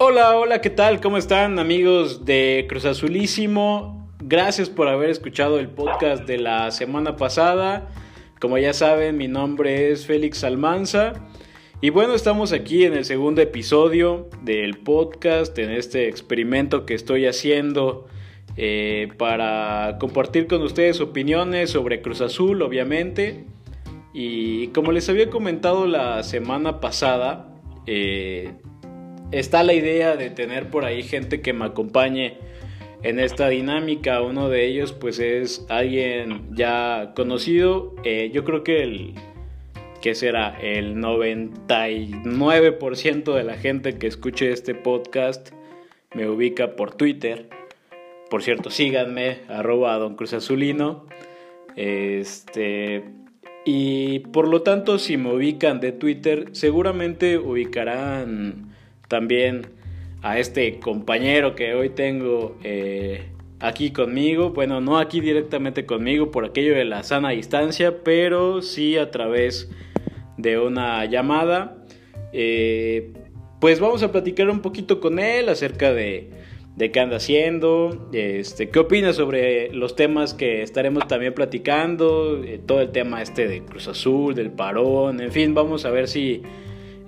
Hola, hola, ¿qué tal? ¿Cómo están amigos de Cruz Azulísimo? Gracias por haber escuchado el podcast de la semana pasada. Como ya saben, mi nombre es Félix Almanza. Y bueno, estamos aquí en el segundo episodio del podcast, en este experimento que estoy haciendo eh, para compartir con ustedes opiniones sobre Cruz Azul, obviamente. Y como les había comentado la semana pasada, eh, está la idea de tener por ahí gente que me acompañe en esta dinámica. Uno de ellos pues es alguien ya conocido. Eh, yo creo que el que será el 99% de la gente que escuche este podcast me ubica por Twitter. Por cierto, síganme, arroba Don Cruz Azulino. Este, y por lo tanto, si me ubican de Twitter, seguramente ubicarán también a este compañero que hoy tengo eh, aquí conmigo. Bueno, no aquí directamente conmigo por aquello de la sana distancia, pero sí a través de una llamada. Eh, pues vamos a platicar un poquito con él acerca de, de qué anda haciendo, este, qué opina sobre los temas que estaremos también platicando, eh, todo el tema este de Cruz Azul, del parón, en fin, vamos a ver si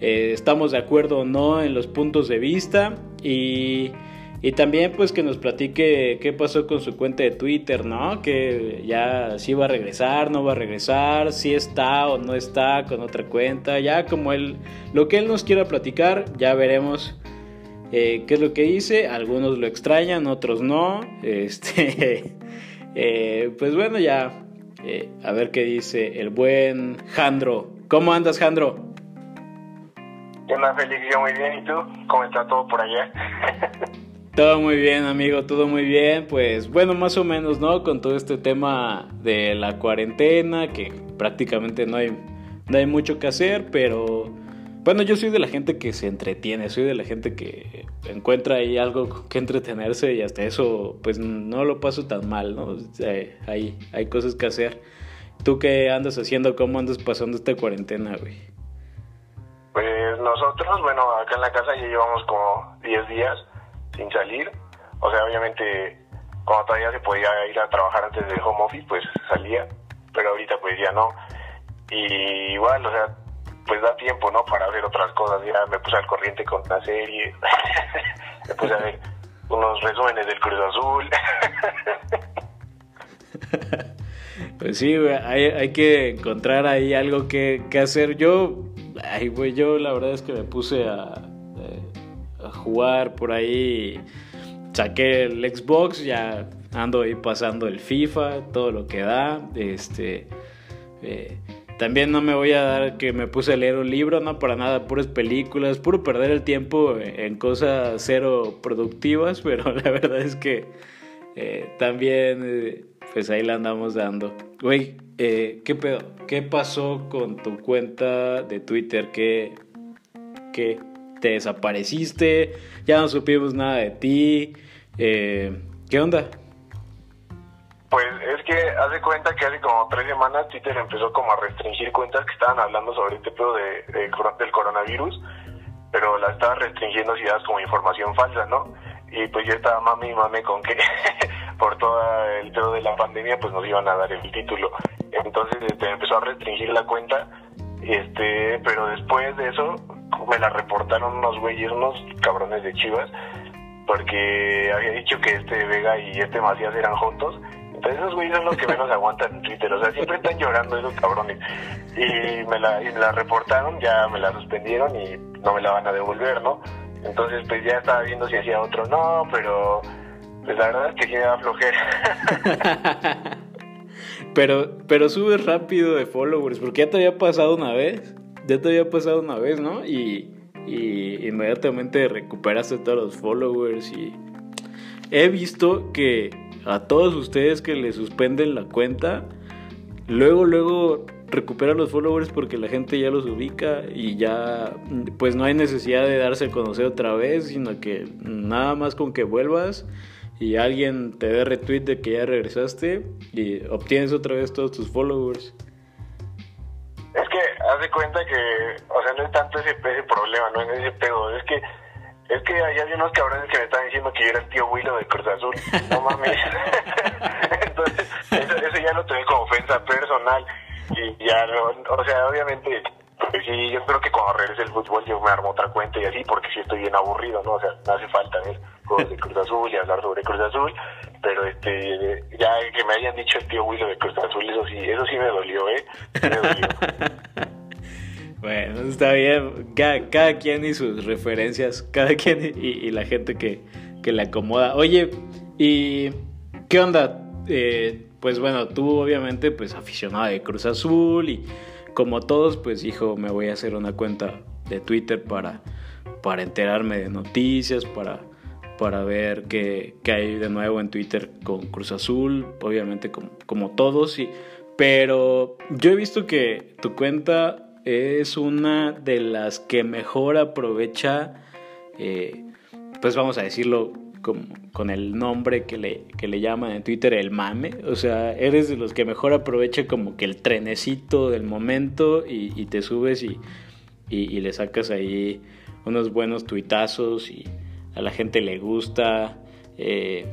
eh, estamos de acuerdo o no en los puntos de vista y, también pues que nos platique qué pasó con su cuenta de Twitter, ¿no? Que ya si va a regresar, no va a regresar, si está o no está con otra cuenta, ya como él, lo que él nos quiera platicar, ya veremos eh, qué es lo que dice, algunos lo extrañan, otros no, este, eh, pues bueno ya, a ver qué dice el buen Jandro. ¿Cómo andas, Jandro? ¿Qué onda, Félix? Yo muy bien. ¿Y tú? ¿Cómo está todo por allá? todo muy bien, amigo. Todo muy bien. Pues bueno, más o menos, ¿no? Con todo este tema de la cuarentena, que prácticamente no hay, no hay mucho que hacer, pero... Bueno, yo soy de la gente que se entretiene, soy de la gente que encuentra ahí algo que entretenerse y hasta eso, pues no lo paso tan mal, ¿no? hay, hay cosas que hacer. ¿Tú qué andas haciendo? ¿Cómo andas pasando esta cuarentena, güey? Nosotros, bueno, acá en la casa ya llevamos como 10 días sin salir. O sea, obviamente cuando todavía se podía ir a trabajar antes del home office, pues salía, pero ahorita pues ya no. Y igual, o sea, pues da tiempo, ¿no? Para ver otras cosas. Ya me puse al corriente con la serie, me puse a ver unos resúmenes del Cruz Azul. pues sí, hay, hay que encontrar ahí algo que, que hacer. Yo Ay, güey, yo la verdad es que me puse a, eh, a jugar por ahí. Saqué el Xbox, ya ando ahí pasando el FIFA, todo lo que da. Este. Eh, también no me voy a dar que me puse a leer un libro, no para nada, puras películas, puro perder el tiempo en cosas cero productivas, pero la verdad es que eh, también, pues ahí la andamos dando. Güey, eh, ¿qué pedo? ¿Qué pasó con tu cuenta de Twitter? ¿Qué, qué te desapareciste? Ya no supimos nada de ti. Eh, ¿Qué onda? Pues es que hace cuenta que hace como tres semanas Twitter empezó como a restringir cuentas que estaban hablando sobre este pedo de, del coronavirus, pero la estaba restringiendo si das como información falsa, ¿no? Y pues yo estaba mami y mame con que por todo el pedo de la pandemia pues nos iban a dar el título. Entonces este, empezó a restringir la cuenta, este, pero después de eso me la reportaron unos güeyes, unos cabrones de Chivas, porque había dicho que este Vega y este Macías eran juntos. Entonces esos güeyes son los que menos aguantan en Twitter, o sea, siempre están llorando esos cabrones. Y me la, y me la reportaron, ya me la suspendieron y no me la van a devolver, ¿no? Entonces pues ya estaba viendo si hacía otro, no, pero pues la verdad es que sí me Pero, pero subes rápido de followers, porque ya te había pasado una vez. Ya te había pasado una vez, ¿no? Y, y inmediatamente recuperaste todos los followers y he visto que a todos ustedes que le suspenden la cuenta, luego, luego recuperan los followers porque la gente ya los ubica y ya pues no hay necesidad de darse a conocer otra vez, sino que nada más con que vuelvas y alguien te dé retweet de que ya regresaste y obtienes otra vez todos tus followers. Es que haz de cuenta que, o sea, no es tanto ese, ese problema, no es ese pedo, es que es que hay unos cabrones que me están diciendo que yo era el tío Willow de Cruz Azul. No mames. Entonces, eso, eso ya lo tomé como ofensa personal. Y ya, no, o sea, obviamente, pues sí, yo creo que cuando regrese el fútbol yo me armo otra cuenta y así, porque sí estoy bien aburrido, ¿no? O sea, no hace falta ver de Cruz Azul y hablar sobre Cruz Azul, pero este, ya que me hayan dicho el tío Willow de Cruz Azul, eso sí, eso sí me dolió, ¿eh? Me dolió. Bueno, está bien. Cada, cada, quien y sus referencias, cada quien y, y la gente que, que, le acomoda. Oye, ¿y qué onda? Eh, pues bueno, tú obviamente pues aficionado de Cruz Azul y como todos pues dijo me voy a hacer una cuenta de Twitter para, para enterarme de noticias, para, para ver qué, qué hay de nuevo en Twitter con Cruz Azul, obviamente como, como todos, y, pero yo he visto que tu cuenta es una de las que mejor aprovecha, eh, pues vamos a decirlo con, con, el nombre que le, que le llaman en Twitter el mame. O sea, eres de los que mejor aprovecha como que el trenecito del momento y, te subes y, y, y, le sacas ahí unos buenos tuitazos y a la gente le gusta. Eh,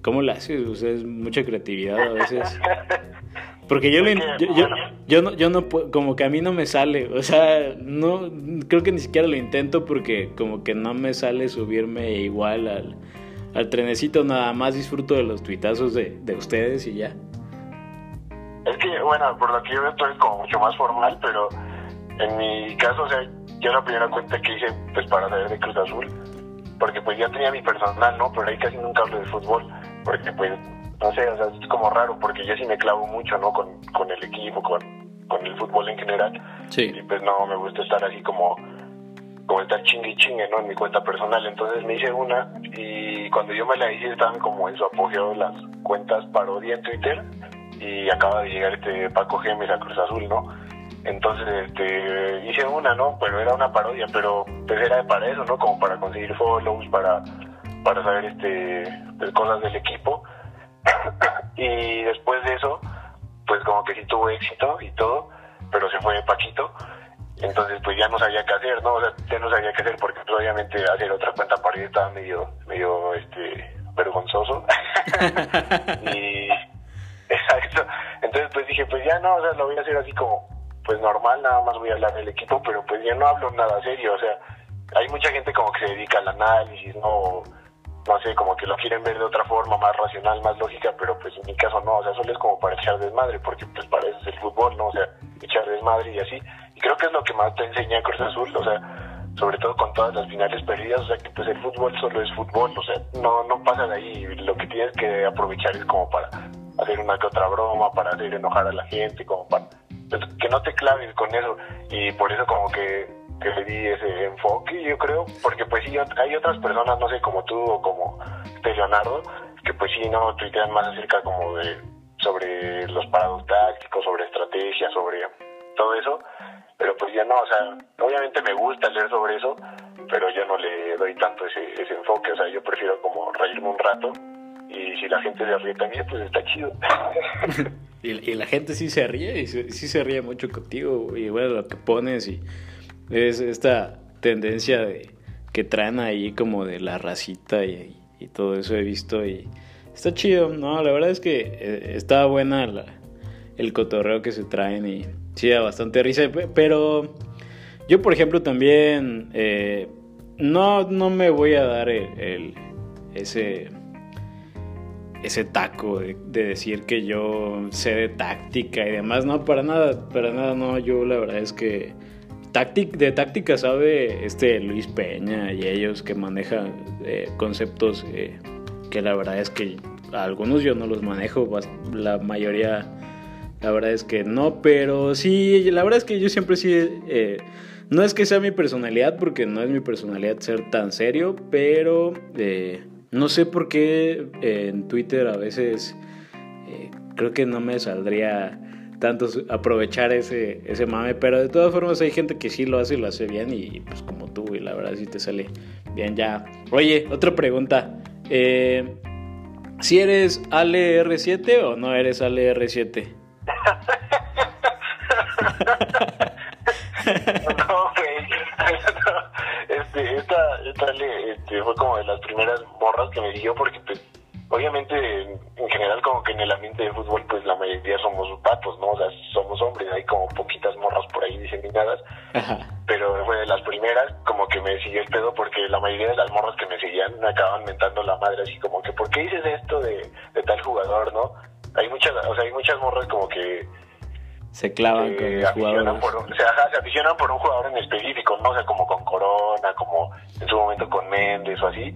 ¿Cómo lo haces? O sea, es mucha creatividad a veces. Porque yo, yo, yo, yo, no, yo no como que a mí no me sale, o sea, no, creo que ni siquiera lo intento porque como que no me sale subirme igual al, al trenecito, nada más disfruto de los tuitazos de, de ustedes y ya. Es que, bueno, por lo que yo veo, esto es como mucho más formal, pero en mi caso, o sea, yo la primera cuenta que hice, pues para saber de Cruz Azul, porque pues ya tenía mi personal, ¿no? Pero ahí casi nunca hablo de fútbol, porque pues no sé, o sea, es como raro porque yo sí me clavo mucho, ¿no? Con, con el equipo, con, con el fútbol en general. Sí. Y pues no, me gusta estar así como, como estar chingue y chingue, ¿no? En mi cuenta personal. Entonces me hice una y cuando yo me la hice estaban como en su apogeo las cuentas parodia en Twitter y acaba de llegar este Paco Gemes a Cruz Azul, ¿no? Entonces este, hice una, ¿no? Pero era una parodia, pero pues era para eso, ¿no? Como para conseguir follows, para, para saber este, pues, cosas del equipo y después de eso, pues como que sí tuvo éxito y todo, pero se fue Paquito. Entonces pues ya no sabía qué hacer, ¿no? O sea, ya no sabía qué hacer porque pues, obviamente hacer otra cuenta para ir estaba medio, medio, este, vergonzoso. y, exacto. Entonces pues dije, pues ya no, o sea, lo voy a hacer así como, pues normal, nada más voy a hablar del equipo, pero pues ya no hablo nada serio, o sea, hay mucha gente como que se dedica al análisis, ¿no? no sé, como que lo quieren ver de otra forma, más racional, más lógica, pero pues en mi caso no, o sea, solo es como para echar desmadre, porque pues para eso es el fútbol, ¿no? O sea, echar desmadre y así. Y creo que es lo que más te enseña Cruz Azul, o sea, sobre todo con todas las finales perdidas, o sea, que pues el fútbol solo es fútbol, o sea, no, no pasa de ahí, lo que tienes que aprovechar es como para hacer una que otra broma, para hacer enojar a la gente, como para que no te claves con eso, y por eso como que que le di ese enfoque, yo creo, porque pues sí, hay otras personas, no sé, como tú o como este Leonardo, que pues sí, no tuitean más acerca como de, sobre los parados tácticos, sobre estrategia, sobre todo eso, pero pues ya no, o sea, obviamente me gusta leer sobre eso, pero yo no le doy tanto ese, ese enfoque, o sea, yo prefiero como reírme un rato y si la gente se ríe también, pues está chido. y, y, la gente sí se ríe, y sí se ríe mucho contigo, y bueno, lo que pones y es esta tendencia de, que traen ahí como de la racita y, todo eso he visto y está chido, ¿no? La verdad es que eh, está buena el cotorreo que se traen y sí da bastante risa, pero yo por ejemplo también eh, no, no me voy a dar el, ese ese taco de, de, decir que yo sé de táctica y demás, no, para nada, para nada, no, yo la verdad es que Táctic, de táctica sabe este Luis Peña y ellos que manejan eh, conceptos eh, que la verdad es que algunos yo no los manejo, la mayoría la verdad es que no, pero sí, la verdad es que yo siempre sí, eh, no es que sea mi personalidad, porque no es mi personalidad ser tan serio, pero no sé por qué en Twitter a veces eh, creo que no me saldría tanto aprovechar ese, ese mame, pero de todas formas hay gente que sí lo hace y lo hace bien y pues como tú, y la verdad sí te sale bien ya. Oye, otra pregunta. Eh, ¿Si eres Ale R7 o no eres Ale R7? no, güey. este, esta, esta este, fue como de las primeras morras que me siguió porque pues obviamente en general como que en el ambiente de fútbol pues la mayoría somos patos, ¿no? O sea, somos hombres, hay como poquitas morras por ahí diseminadas, pero fue de las primeras como que me siguió el pedo porque la mayoría de las morras que me seguían me acaban mentando la madre así como que ¿por qué dices esto de, de tal jugador, no? Hay muchas, o sea, hay muchas morras como que se clavan con los jugadores. Por, o sea, se aficionan por un jugador en específico, ¿no? O sea, como con Corona, como en su momento con Méndez o así.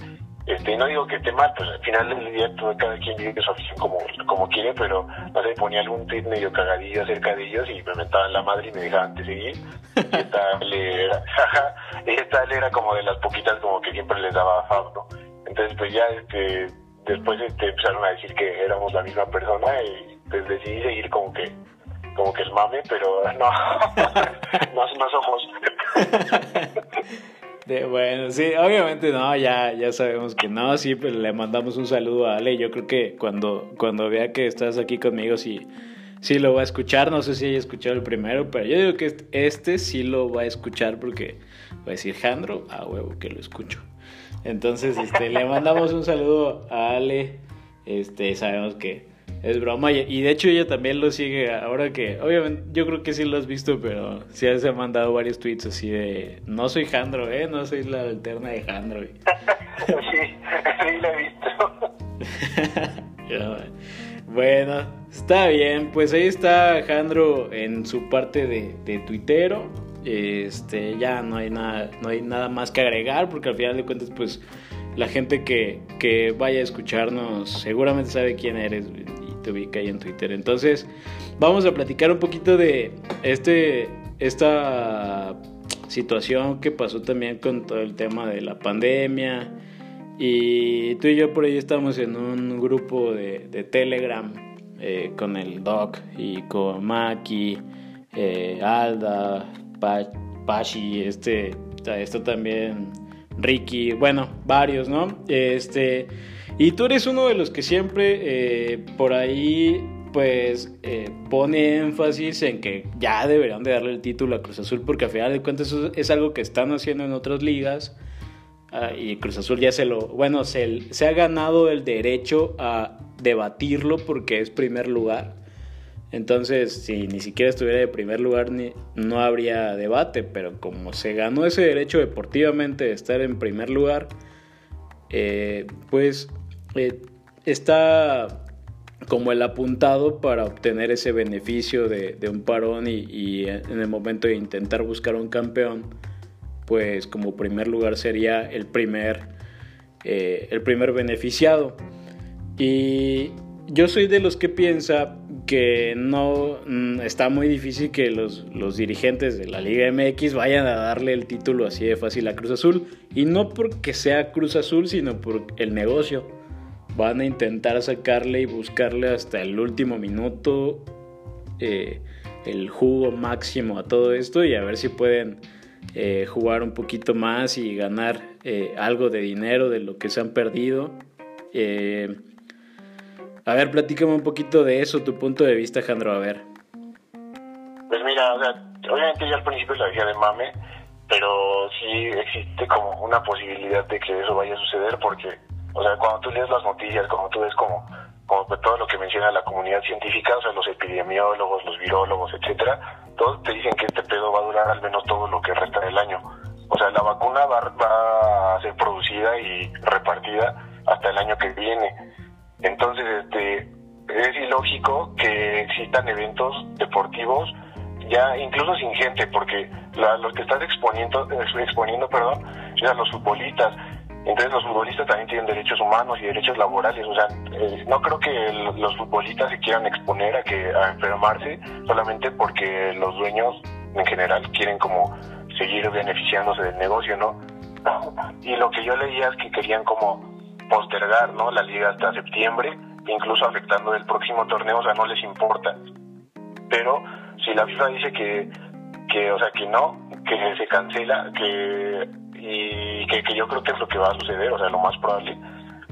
Este, no digo que esté mal, pues al final del día todo, cada quien vive su afición como, como quiere, pero no sé, ponía algún tweet medio cagadillo acerca de ellos y me metaban la madre y me dejaban de seguir. Y esta le era, esta le era como de las poquitas como que siempre les daba fab, ¿no? Entonces pues ya este, después este, empezaron a decir que éramos la misma persona y pues decidí seguir como que como que el mame, pero no, no, no somos. bueno, sí, obviamente no, ya, ya sabemos que no, sí, pues le mandamos un saludo a Ale. Yo creo que cuando, cuando vea que estás aquí conmigo, sí, sí lo va a escuchar. No sé si haya escuchado el primero, pero yo digo que este, sí lo va a escuchar porque va a decir Jandro, a huevo que lo escucho. Entonces, este, le mandamos un saludo a Ale. Este, sabemos que es broma. Y, de hecho ella también lo sigue ahora que, obviamente, yo creo que sí lo has visto, pero sí se ha mandado varios tweets así de, no soy Jandro, ¿eh? No soy la alterna de Jandro. sí, sí lo he visto. bueno, está bien. Pues ahí está Jandro en su parte de, de tuitero. Este, ya no hay nada, no hay nada más que agregar porque al final de cuentas, pues la gente que, que vaya a escucharnos seguramente sabe quién eres te ubica ahí en Twitter. Entonces, vamos a platicar un poquito de este, esta situación que pasó también con todo el tema de la pandemia. Y tú y yo por ahí estamos en un grupo de, Telegram eh, con el Doc y con Maki, eh, Alda, Pashi, este, esto también, Ricky, bueno, varios, ¿no? Este y tú eres uno de los que siempre eh, por ahí pues eh, pone énfasis en que ya deberían de darle el título a Cruz Azul porque al final de cuentas eso es algo que están haciendo en otras ligas ah, y Cruz Azul ya se lo, bueno, se, se, ha ganado el derecho a debatirlo porque es primer lugar. Entonces, si ni siquiera estuviera de primer lugar, ni, no habría debate, pero como se ganó ese derecho deportivamente de estar en primer lugar, eh, pues eh, está como el apuntado para obtener ese beneficio de, un parón y, en el momento de intentar buscar un campeón, pues como primer lugar sería el primer, eh, el primer beneficiado. Y yo soy de los que piensa que no mm, está muy difícil que los, los, dirigentes de la Liga MX vayan a darle el título así de fácil a Cruz Azul. Y no porque sea Cruz Azul, sino por el negocio van a intentar sacarle y buscarle hasta el último minuto eh, el jugo máximo a todo esto y a ver si pueden eh, jugar un poquito más y ganar eh, algo de dinero de lo que se han perdido. a ver, platícame un poquito de eso, tu punto de vista, Jandro, a ver. Pues mira, obviamente ya al principio lo de mame, pero sí existe como una posibilidad de que eso vaya a suceder porque o sea, cuando tú lees las noticias, cuando tú ves como, como todo lo que menciona la comunidad científica, o sea, los epidemiólogos, los virólogos, etcétera, todos te dicen que este pedo va a durar al menos todo lo que resta del año. O sea, la vacuna va, va a ser producida y repartida hasta el año que viene. Entonces, este, es ilógico que existan eventos deportivos ya incluso sin gente, porque los que estás exponiendo, exponiendo, perdón, eran los futbolistas, entonces los futbolistas también tienen derechos humanos y derechos laborales. O sea, eh, no creo que los futbolistas se quieran exponer a que a enfermarse solamente porque los dueños en general quieren como seguir beneficiándose del negocio, ¿no? Y lo que yo leía es que querían como postergar, ¿no? La liga hasta septiembre, incluso afectando el próximo torneo, o sea, no les importa. Pero si la FIFA dice que, que o sea, que no, que se cancela, que y que, yo creo que es lo que va a suceder, o sea, lo más probable,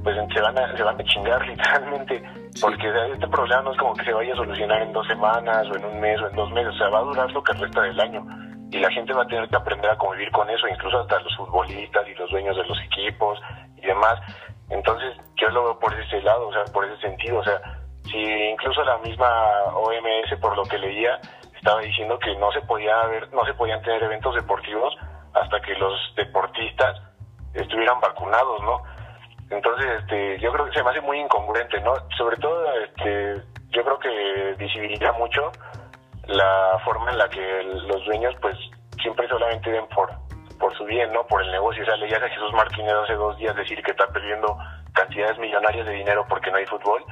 pues se van a, se van a chingar literalmente, porque este problema no es como que se vaya a solucionar en dos semanas o en un mes o en dos meses, o sea, va a durar lo que resta del año. y la gente va a tener que aprender a convivir con eso, incluso hasta los futbolistas y los dueños de los equipos y demás. Entonces, yo lo veo por ese lado, o sea, por ese sentido, o sea, si incluso la misma OMS, por lo que leía, estaba diciendo que no se podía ver, no se podían tener eventos deportivos hasta que los deportistas estuvieran vacunados, ¿no? Entonces, este, yo creo que se me hace muy incongruente, ¿no? Sobre todo, este, yo creo que visibiliza mucho la forma en la que los dueños, pues, siempre solamente ven por, por su bien, ¿no? Por el negocio. O sea, leías a Jesús Martínez hace dos días decir que está perdiendo cantidades millonarias de dinero porque no hay fútbol.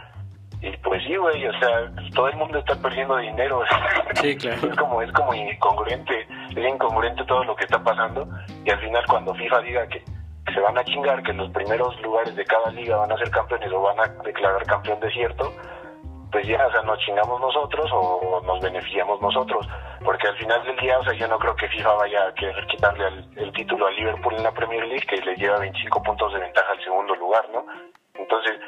Y pues sí, güey, o sea, todo el mundo está perdiendo dinero. Sí, claro. es como, es como incongruente, es incongruente todo lo que está pasando. Y al final cuando FIFA diga que se van a chingar, que los primeros lugares de cada liga van a ser campeones o van a declarar campeón desierto, pues ya, o sea, nos chingamos nosotros o nos beneficiamos nosotros. Porque al final del día, o sea, yo no creo que FIFA vaya a querer quitarle el, título al Liverpool en la Premier League, que le lleva 25 puntos de ventaja al segundo lugar, ¿no? Entonces,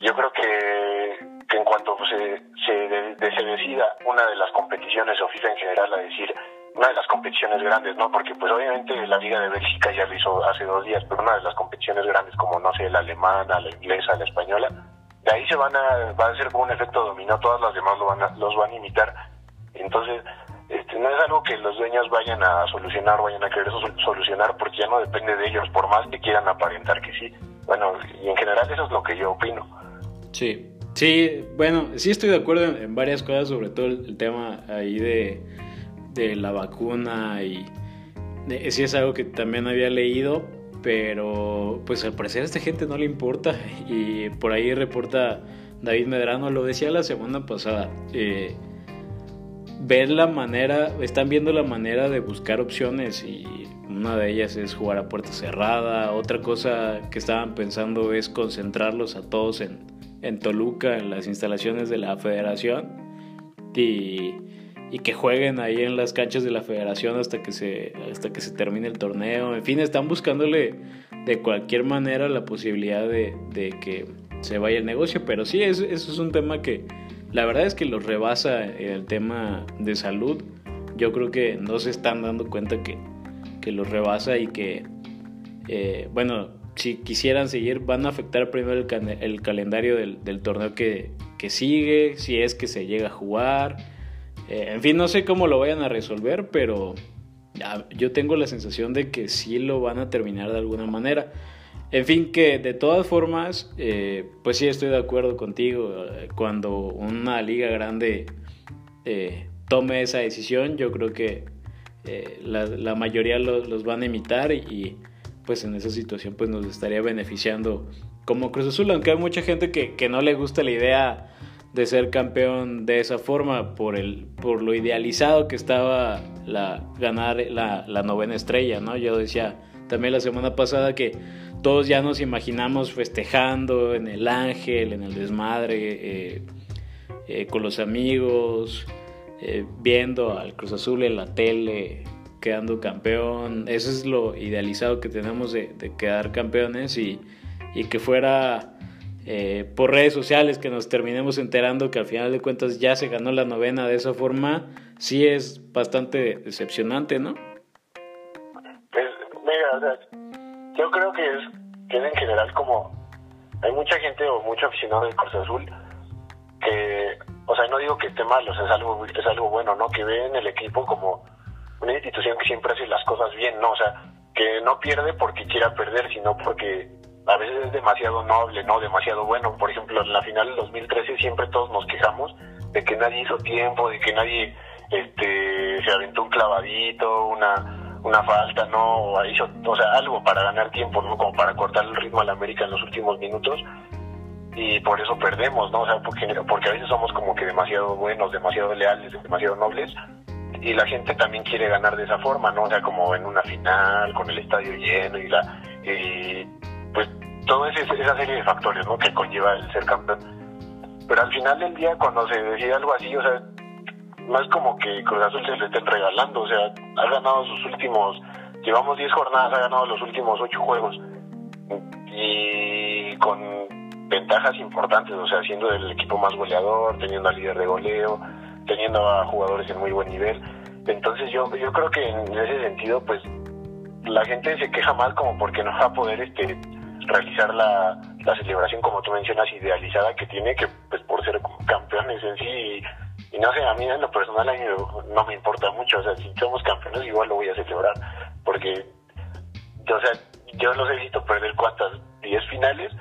yo creo que, en cuanto se, se, se decida una de las competiciones o FIFA en general a decir una de las competiciones grandes, ¿no? Porque pues obviamente la Liga de Bélgica ya lo hizo hace dos días, pero una de las competiciones grandes como, no sé, la alemana, la inglesa, la española, de ahí se van a, va a ser como un efecto dominó, todas las demás lo van a, los van a imitar. Entonces, este, no es algo que los dueños vayan a solucionar, vayan a querer solucionar, porque ya no depende de ellos, por más que quieran aparentar que sí. Bueno, y en general eso es lo que yo opino. Sí, sí, bueno, sí estoy de acuerdo en, varias cosas, sobre todo el, tema ahí de, de, la vacuna y sí es algo que también había leído, pero pues al parecer a esta gente no le importa. Y por ahí reporta David Medrano, lo decía la semana pasada, eh, ver la manera, están viendo la manera de buscar opciones y una de ellas es jugar a puerta cerrada, otra cosa que estaban pensando es concentrarlos a todos en, en Toluca, en las instalaciones de la federación y, y, que jueguen ahí en las canchas de la federación hasta que, se, hasta que se termine el torneo. En fin, están buscándole de cualquier manera la posibilidad de, de que se vaya el negocio, pero sí, eso, eso es un tema que la verdad es que los rebasa el tema de salud. Yo creo que no se están dando cuenta que, que los rebasa y que, eh, bueno, si quisieran seguir, van a afectar primero el, calendario del, torneo que, sigue, si es que se llega a jugar. Eh, en fin, no sé cómo lo vayan a resolver, pero yo tengo la sensación de que sí lo van a terminar de alguna manera. En fin, que de todas formas, eh, pues sí estoy de acuerdo contigo. Cuando una liga grande eh, tome esa decisión, yo creo que la, mayoría los, van a imitar y pues en esa situación pues nos estaría beneficiando como Cruz Azul, aunque hay mucha gente que, que no le gusta la idea de ser campeón de esa forma por, el, por lo idealizado que estaba la, ganar la, la novena estrella, ¿no? Yo decía también la semana pasada que todos ya nos imaginamos festejando en el ángel, en el desmadre, eh, eh, con los amigos, eh, viendo al Cruz Azul en la tele, quedando campeón. Eso es lo idealizado que tenemos de, quedar campeones y, que fuera eh, por redes sociales que nos terminemos enterando que al final de cuentas ya se ganó la novena de esa forma, sí es bastante decepcionante, ¿no? Pues, mira, yo creo que es, que en general como hay mucha gente o mucho aficionado del Cruz Azul que, o sea, no digo que esté mal, o sea, es algo, es algo bueno, ¿no? Que ven el equipo como una institución que siempre hace las cosas bien, ¿no? O sea, que no pierde porque quiera perder, sino porque a veces es demasiado noble, ¿no? Demasiado bueno. Por ejemplo, en la final del 2013 siempre todos nos quejamos de que nadie hizo tiempo, de que nadie este, se aventó un clavadito, una, una falta, ¿no? O hizo, o sea, algo para ganar tiempo, ¿no? Como para cortar el ritmo al América en los últimos minutos. Y por eso perdemos, ¿no? O sea, porque, porque a veces somos como que demasiado buenos, demasiado leales, demasiado nobles y la gente también quiere ganar de esa forma, ¿no? O sea, como en una final, con el estadio lleno y la... Y, pues toda esa serie de factores, ¿no? Que conlleva el ser campeón. Pero al final del día, cuando se decide algo así, o sea, no es como que Cruz Azul se le estén regalando, o sea, ha ganado sus últimos, llevamos 10 jornadas, ha ganado los últimos 8 juegos. Y con ventajas importantes, o sea, siendo el equipo más goleador, teniendo al líder de goleo, teniendo a jugadores en muy buen nivel. Entonces yo, yo creo que en ese sentido, pues la gente se queja mal como porque no va a poder este realizar la, la celebración, como tú mencionas, idealizada que tiene, que pues por ser campeones en sí, y, no sé, a mí en lo personal no me importa mucho, o sea, si somos campeones igual lo voy a celebrar, porque, o sea, yo los he visto perder cuántas, 10 finales,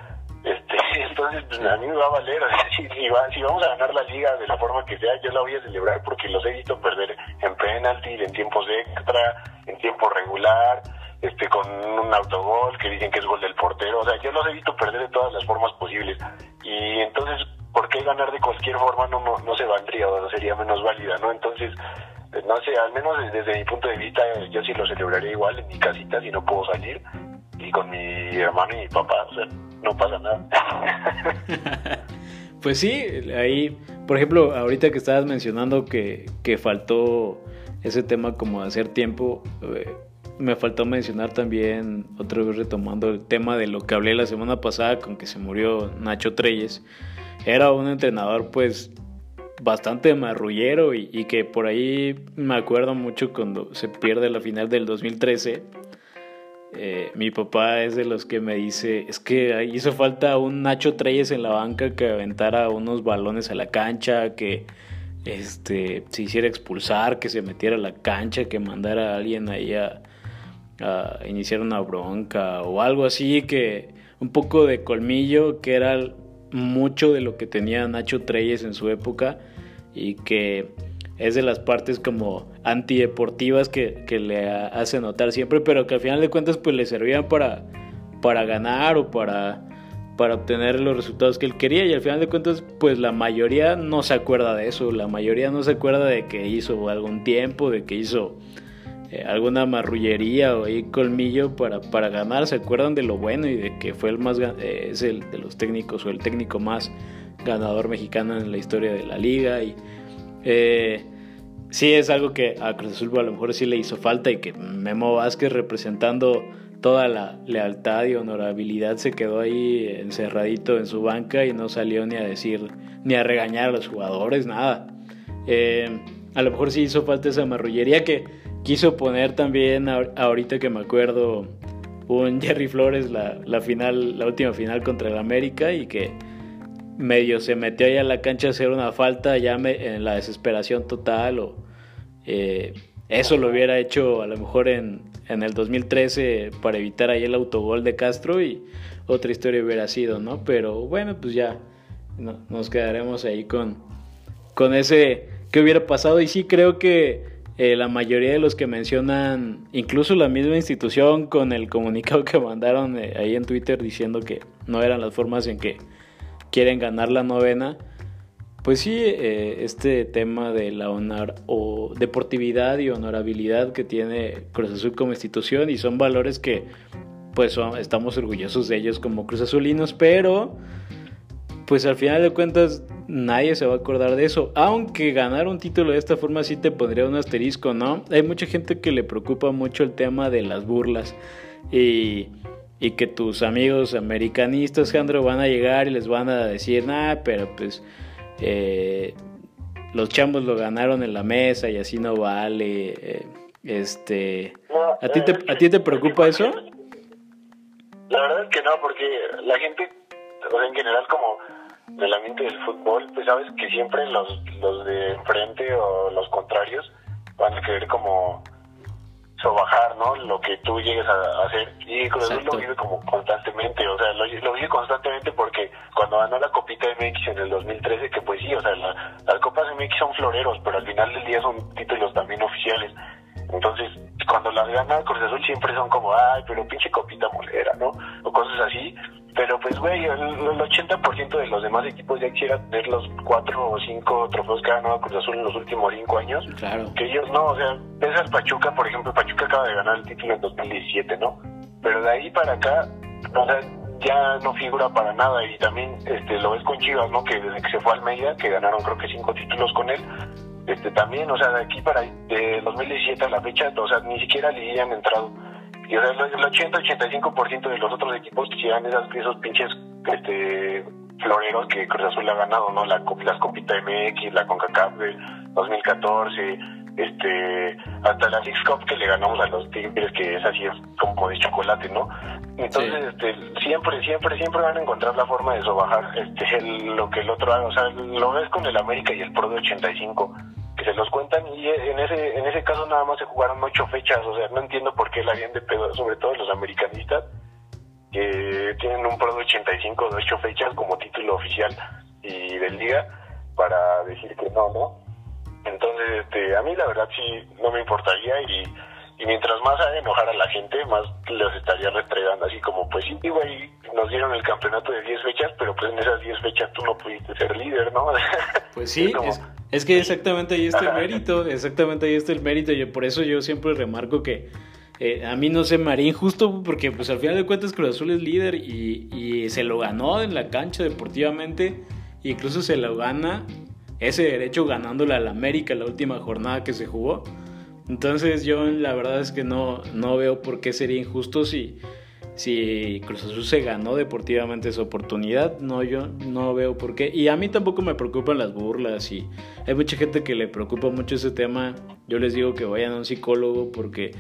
este, entonces pues, a mí me va a valer, si, si, vamos a ganar la liga de la forma que sea, yo la voy a celebrar porque los he visto perder en penalti, en tiempos extra, en tiempo regular, este con un autogol que dicen que es gol del portero, o sea, yo los he visto perder de todas las formas posibles y entonces, ¿por qué ganar de cualquier forma no, no, se valdría o sería menos válida, no? Entonces, no sé, al menos desde, mi punto de vista yo sí lo celebraría igual en mi casita si no puedo salir y con mi hermano y mi papá, o sea, no pasa nada. pues sí, ahí, por ejemplo, ahorita que estabas mencionando que, que faltó ese tema como hacer tiempo, eh, me faltó mencionar también, otra vez retomando el tema de lo que hablé la semana pasada con que se murió Nacho Treyes. Era un entrenador pues bastante marrullero y, que por ahí me acuerdo mucho cuando se pierde la final del 2013. Eh, mi papá es de los que me dice, es que hizo falta un Nacho Treyes en la banca que aventara unos balones a la cancha, que este, se hiciera expulsar, que se metiera a la cancha, que mandara a alguien ahí a, a iniciar una bronca o algo así que un poco de colmillo que era mucho de lo que tenía Nacho Treyes en su época y que es de las partes como antideportivas que, que le hace notar siempre, pero que al final de cuentas pues le servían para, para ganar o para, para obtener los resultados que él quería. Y al final de cuentas pues la mayoría no se acuerda de eso, la mayoría no se acuerda de que hizo algún tiempo, de que hizo eh, alguna marrullería o ahí colmillo para, para ganar, se acuerdan de lo bueno y de que fue el más eh, es el de los técnicos o el técnico más ganador mexicano en la historia de la liga y eh, sí es algo que a Cruz Azul a lo mejor sí le hizo falta y que Memo Vázquez representando toda la lealtad y honorabilidad se quedó ahí encerradito en su banca y no salió ni a decir ni a regañar a los jugadores nada. A lo mejor sí hizo falta esa marrullería que quiso poner también, ahorita que me acuerdo, un Jerry Flores, la, final, la última final contra el América y que medio se metió ahí a la cancha a hacer una falta ya en la desesperación total o eh, eso lo hubiera hecho a lo mejor en, en el 2013 para evitar ahí el autogol de Castro y otra historia hubiera sido, ¿no? Pero bueno, pues ya nos quedaremos ahí con, con ese que hubiera pasado y sí creo que eh, la mayoría de los que mencionan, incluso la misma institución con el comunicado que mandaron eh, ahí en Twitter diciendo que no eran las formas en que quieren ganar la novena, pues sí, eh, este tema de la honor o deportividad y honorabilidad que tiene Cruz Azul como institución y son valores que pues estamos orgullosos de ellos como Cruz Azulinos, pero pues al final de cuentas nadie se va a acordar de eso. Aunque ganar un título de esta forma sí te pondría un asterisco, ¿no? Hay mucha gente que le preocupa mucho el tema de las burlas y, y que tus amigos americanistas, Jandro, van a llegar y les van a decir, nah, pero pues eh, los chambos lo ganaron en la mesa y así no vale. Eh, este, ¿a ti te, a ti te preocupa eso? La verdad es que no, porque la gente, en general como del ambiente del fútbol, pues sabes que siempre los, los de enfrente o los contrarios van a querer como sobajar, ¿no? Lo que tú llegues a, hacer. Y Cruz Azul lo vive como constantemente, o sea, lo, vive constantemente porque cuando ganó la Copita MX en el 2013, que pues sí, o sea, las Copas MX son floreros, pero al final del día son títulos también oficiales. Entonces, cuando las gana Cruz Azul siempre son como, ay, pero pinche copita molera, ¿no? O cosas así. Pero pues, güey, el, 80% de los demás equipos ya quisiera tener los cuatro o cinco trofeos que ha ganado Cruz Azul en los últimos cinco años. Claro. Que ellos no, o sea, ves al Pachuca, por ejemplo, Pachuca acaba de ganar el título en 2017, ¿no? Pero de ahí para acá, o sea, ya no figura para nada y también este lo ves con Chivas, ¿no? Que desde que se fue al Media, que ganaron creo que cinco títulos con él, este también, o sea, de aquí para de 2017 a la fecha, o sea, ni siquiera le han entrado. Y o sea, el 80-85% de los otros equipos quisieran esas, esos pinches este, floreros que Cruz Azul ha ganado, ¿no? La, las Copita MX, la CONCACAF del 2014, este, hasta la Six Cup que le ganamos a los Tigres, que es así, es como de chocolate, ¿no? Entonces, este, siempre, siempre, siempre van a encontrar la forma de sobajar este, lo que el otro haga. O sea, lo ves con el América y el Pro de 85, que se los cuentan y en ese, en ese caso nada más se jugaron ocho fechas. O sea, no entiendo por qué la harían de pedo, sobre todo los americanistas, que tienen un Pro de 85 de ocho fechas como título oficial y de liga para decir que no, ¿no? Entonces, este, a mí la verdad sí no me importaría y, y mientras más haga enojar a la gente, más los estaría restregando, así como, pues sí, güey, nos dieron el campeonato de 10 fechas, pero pues en esas 10 fechas tú no pudiste ser líder, ¿no? Pues sí, es, que exactamente ahí está el mérito, exactamente ahí está el mérito, y por eso yo siempre remarco que eh, a mí no se me haría injusto porque pues al final de cuentas Cruz Azul es líder y, y se lo ganó en la cancha deportivamente, incluso se lo gana ese derecho ganándole al América la última jornada que se jugó. Entonces yo la verdad es que no, no veo por qué sería injusto si, si Cruz Azul se ganó deportivamente esa oportunidad. No, yo no veo por qué. Y a mí tampoco me preocupan las burlas y hay mucha gente que le preocupa mucho ese tema. Yo les digo que vayan a un psicólogo porque...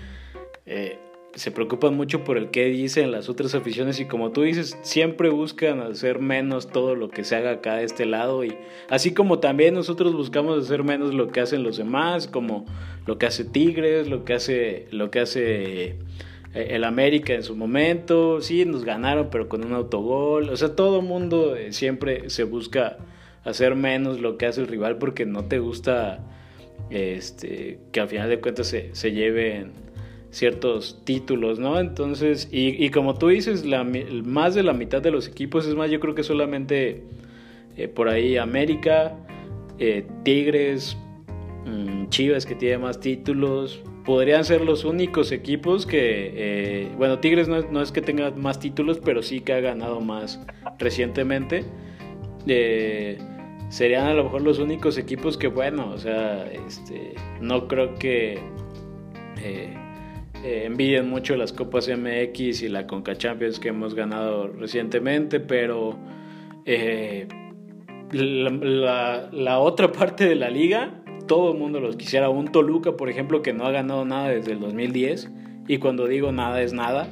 Eh, se preocupan mucho por el que dicen las otras aficiones y como tú dices, siempre buscan hacer menos todo lo que se haga acá de este lado y así como también nosotros buscamos hacer menos lo que hacen los demás, como lo que hace Tigres, lo que hace lo que hace eh, el América en su momento, sí nos ganaron pero con un autogol, o sea, todo mundo eh, siempre se busca hacer menos lo que hace el rival porque no te gusta este que al final de cuentas se, se lleven ciertos títulos, ¿no? Entonces, y, como tú dices, más de la mitad de los equipos, es más, yo creo que solamente eh, por ahí América, eh, Tigres, mm, Chivas que tiene más títulos, podrían ser los únicos equipos que, eh, bueno, Tigres no, es que tenga más títulos, pero sí que ha ganado más recientemente. serían a lo mejor los únicos equipos que, bueno, o sea, este, no creo que eh, envidian mucho las Copas MX y la Conca Champions que hemos ganado recientemente, pero eh, la, otra parte de la liga, todo el mundo los quisiera. Un Toluca, por ejemplo, que no ha ganado nada desde el 2010, y cuando digo nada es nada.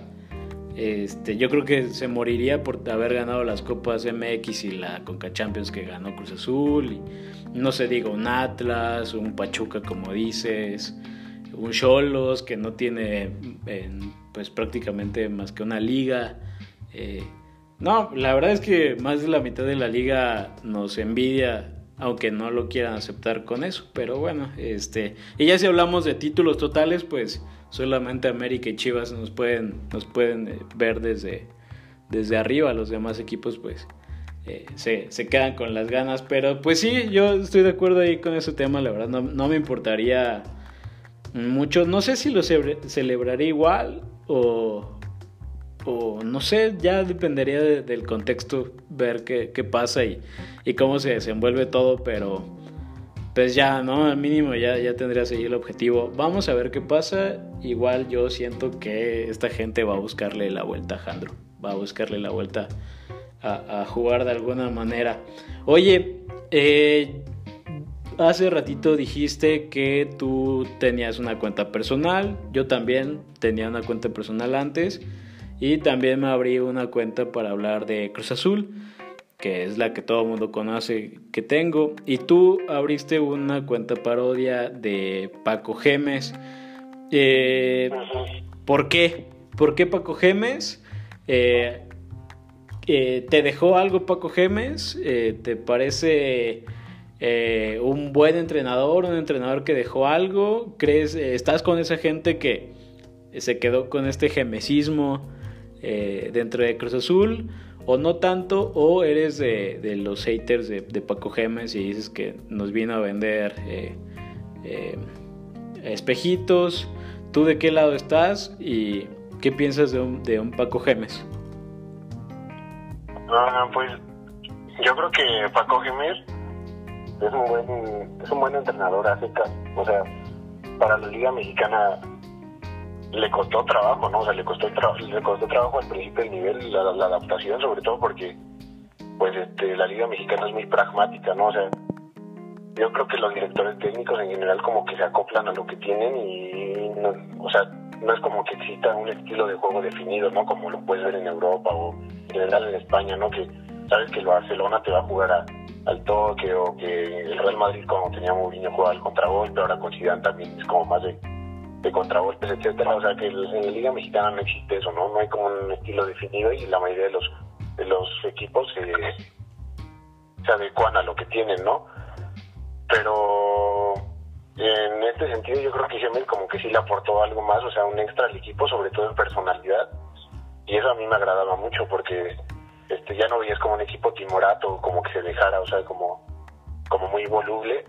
Este, yo creo que se moriría por haber ganado las Copas MX y la Conca Champions que ganó Cruz Azul. No se diga un Atlas, un Pachuca, como dices un Cholos que no tiene pues prácticamente más que una liga. Eh, no, la verdad es que más de la mitad de la liga nos envidia, aunque no lo quieran aceptar con eso. Pero bueno, este, y ya si hablamos de títulos totales, pues solamente América y Chivas nos pueden, nos pueden eh, ver desde, desde arriba. Los demás equipos, pues. Eh, se, se, quedan con las ganas, pero pues sí, yo estoy de acuerdo ahí con ese tema, la verdad no, no me importaría mucho, no sé si lo celebraré igual o, o no sé, ya dependería del contexto, ver qué, qué pasa y, y, cómo se desenvuelve todo, pero pues ya, ¿no? Al mínimo ya, ya tendría seguir el objetivo. Vamos a ver qué pasa. Igual yo siento que esta gente va a buscarle la vuelta a Jandro, va a buscarle la vuelta a, a jugar de alguna manera. Oye, eh, Hace ratito dijiste que tú tenías una cuenta personal, yo también tenía una cuenta personal antes y también me abrí una cuenta para hablar de Cruz Azul, que es la que todo el mundo conoce que tengo, y tú abriste una cuenta parodia de Paco Gemes. Eh, ¿Por qué? ¿Por qué Paco Gemes? Eh, eh, ¿Te dejó algo Paco Gemes? ¿Te parece eh, un buen entrenador, un entrenador que dejó algo? ¿Crees, eh, estás con esa gente que se quedó con este gemesismo eh, dentro de Cruz Azul? ¿O no tanto? ¿O eres de, los haters de, Paco Gemes y dices que nos vino a vender espejitos? ¿Tú de qué lado estás y qué piensas de un, de un Paco Gemes? Ah, pues yo creo que Paco Gemes es un buen, es un buen entrenador hace o sea, para la Liga Mexicana le costó trabajo, ¿no? O sea, le costó, le costó trabajo al principio el nivel, la, la, adaptación, sobre todo porque, pues, este, la Liga Mexicana es muy pragmática, ¿no? O sea, yo creo que los directores técnicos en general como que se acoplan a lo que tienen y, no, o sea, no es como que exista un estilo de juego definido, ¿no? Como lo puedes ver en Europa o en general en España, ¿no? Que sabes que el Barcelona te va a jugar al toque o que el Real Madrid como tenía Mourinho jugaba al contragolpe, ahora con también es como más de, de contragolpes, etcétera. O sea que en la Liga Mexicana no existe eso, ¿no? No hay como un estilo definido y la mayoría de los de los equipos se adecuan a lo que tienen, ¿no? Pero en este sentido yo creo que Gemel como que sí le aportó algo más, o sea, un extra al equipo, sobre todo en personalidad. Y eso a mí me agradaba mucho porque este ya no veías como un equipo timorato, como que se dejara, o sea, como, como muy voluble,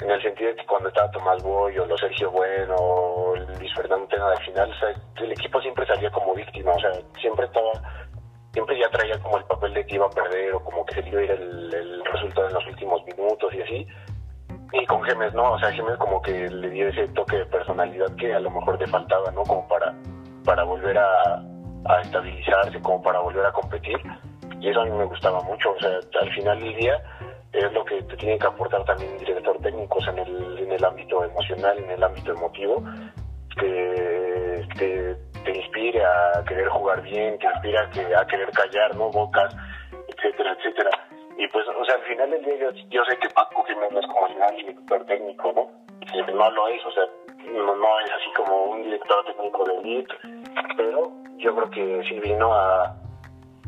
en el sentido de que cuando estaba Tomás Boy o los Sergio Bueno o Luis Fernando Tena al final, o sea, el equipo siempre salía como víctima, o sea, siempre estaba siempre ya traía como el papel de que iba a perder o como que se iba a ir el, el resultado en los últimos minutos y así. Y con Gemes no, o sea, Gemes como que le dio ese toque de personalidad que a lo mejor le faltaba, ¿no? Como para, para volver a, a estabilizarse, como para volver a competir. Y eso a mí me gustaba mucho, o sea, al final del día es lo que te tiene que aportar también director técnico, o sea, en el, en el ámbito emocional, en el ámbito emotivo, que, que te inspire a querer jugar bien, te inspire a, que, a querer callar, ¿no? Bocas, etcétera, etcétera. Y pues, o sea, al final del día yo, yo sé que Paco Jiménez como gran director técnico, ¿no? No lo es, o sea, no, no es así como un director técnico de elite, pero yo creo que sí vino a,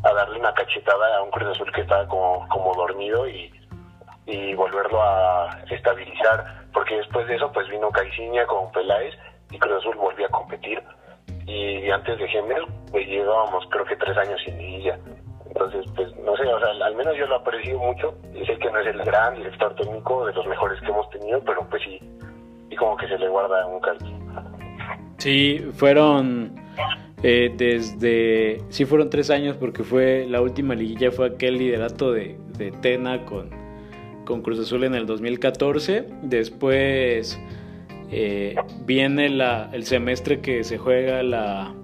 a darle una cachetada a un Cruz Azul que estaba como, como dormido y, y volverlo a estabilizar, porque después de eso pues vino Caiciña con Peláez y Cruz Azul volvió a competir. Y antes de Gemer pues llevábamos creo que tres años sin liguilla. Entonces pues no sé, o sea, al menos yo lo aprecio mucho y sé que no es el gran director técnico de los mejores que hemos tenido pero pues sí, y como que se le guarda un cariño Sí, fueron eh, desde, sí fueron tres años porque fue la última liguilla fue aquel liderato de, de Tena con, con Cruz Azul en el 2014, después eh, viene la, el semestre que se juega la,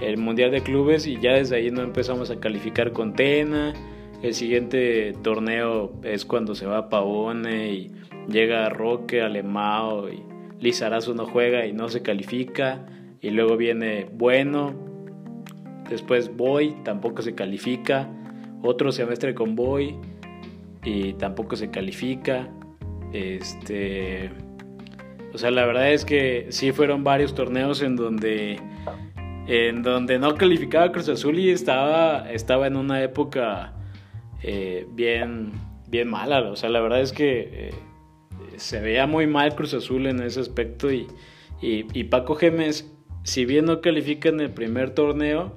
el Mundial de Clubes y ya desde ahí no empezamos a calificar con Tena. El siguiente torneo es cuando se va Pavone y llega Roque, Alemao y Lizarazo no juega y no se califica. Y luego viene Bueno, después Boy, tampoco se califica. Otro semestre con Boy y tampoco se califica. Este. O sea, la verdad es que sí fueron varios torneos en donde en donde no calificaba Cruz Azul y estaba, estaba en una época eh, bien, bien mala. O sea, la verdad es que eh, se veía muy mal Cruz Azul en ese aspecto y, y, Paco Gemes, si bien no califica en el primer torneo,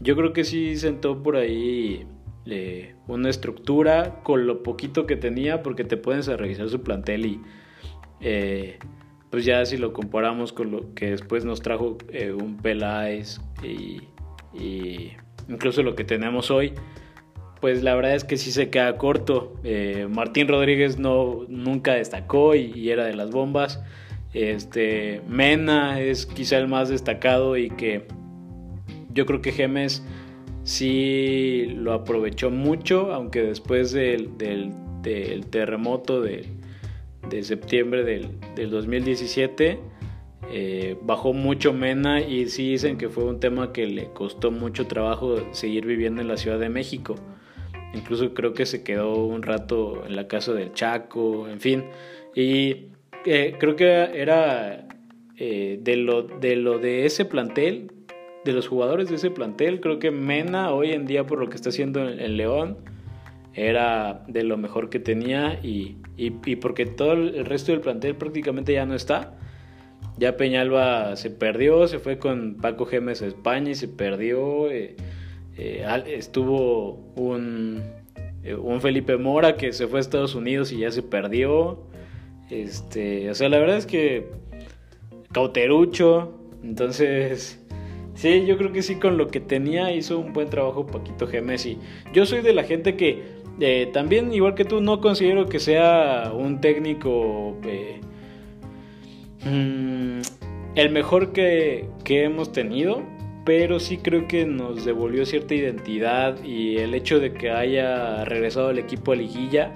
yo creo que sí sentó por ahí eh, una estructura con lo poquito que tenía porque te puedes revisar su plantel y pues ya si lo comparamos con lo que después nos trajo eh, un Peláez y, incluso lo que tenemos hoy, pues la verdad es que sí se queda corto. Eh, Martín Rodríguez no, nunca destacó y, era de las bombas. Este, Mena es quizá el más destacado y que yo creo que Gemes sí lo aprovechó mucho, aunque después del, del terremoto de, de septiembre del, del 2017 eh, bajó mucho Mena y sí dicen que fue un tema que le costó mucho trabajo seguir viviendo en la Ciudad de México. Incluso creo que se quedó un rato en la casa del Chaco, en fin. Y creo que era eh, de, lo, de ese plantel, de los jugadores de ese plantel, creo que Mena hoy en día por lo que está haciendo en León era de lo mejor que tenía y, porque todo el resto del plantel prácticamente ya no está. Ya Peñalba se perdió, se fue con Paco Gemes a España y se perdió. Eh, eh, estuvo un Felipe Mora que se fue a Estados Unidos y ya se perdió. Este, o sea, la verdad es que cauterucho. Entonces, sí, yo creo que sí, con lo que tenía hizo un buen trabajo Paquito Gemes. Y yo soy de la gente que eh, también, igual que tú, no considero que sea un técnico eh, mm, el mejor que, hemos tenido, pero sí creo que nos devolvió cierta identidad y el hecho de que haya regresado al equipo a liguilla,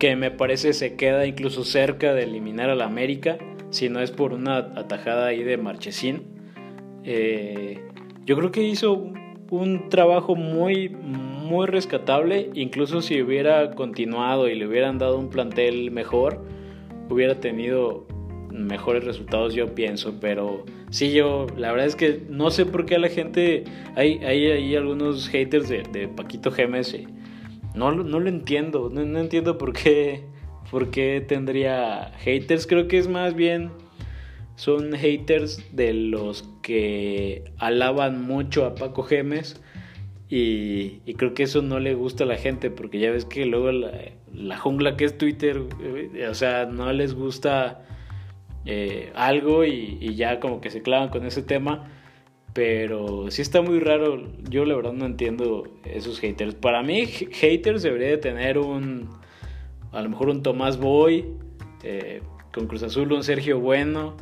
que me parece se queda incluso cerca de eliminar al América, si no es por una atajada ahí de Marchesín. Eh, yo creo que hizo un trabajo muy, muy rescatable, incluso si hubiera continuado y le hubieran dado un plantel mejor, hubiera tenido mejores resultados, yo pienso, pero sí, yo, la verdad es que no sé por qué la gente, hay, hay, hay algunos haters de, Paquito Gemes, no, no lo entiendo, no, entiendo por qué, por qué tendría haters, creo que es más bien, son haters de los que alaban mucho a Paco Gemes. Y, creo que eso no le gusta a la gente porque ya ves que luego la, la jungla que es Twitter, eh, o sea, no les gusta eh, algo y, ya como que se clavan con ese tema. Pero sí está muy raro. Yo la verdad no entiendo esos haters. Para mí, haters debería de tener un. A lo mejor un Tomás Boy. Eh, con Cruz Azul, un Sergio Bueno.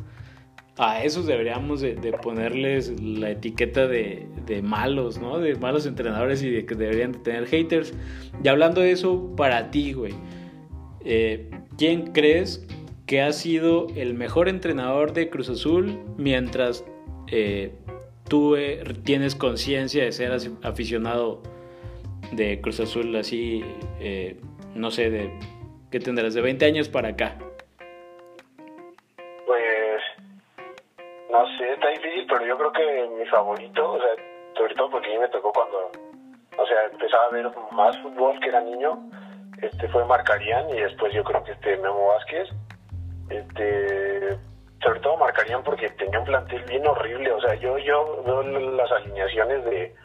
A esos deberíamos de, ponerles la etiqueta de, malos, ¿no? De malos entrenadores y de que deberían de tener haters. Y hablando de eso, para ti, güey. Eh, ¿Quién crees que ha sido el mejor entrenador de Cruz Azul mientras eh, tú eh, tienes conciencia de ser aficionado de Cruz Azul así, eh, no sé, de qué tendrás de 20 años para acá. Pues no sé, está difícil, pero yo creo que mi favorito, o sea, sobre todo porque a mí me tocó cuando, o sea, empezaba a ver más fútbol que era niño, este fue Marcarían y después yo creo que este Memo Vázquez este, sobre todo marcarían porque tenía un plantel bien horrible. O sea, yo, yo veo las alineaciones de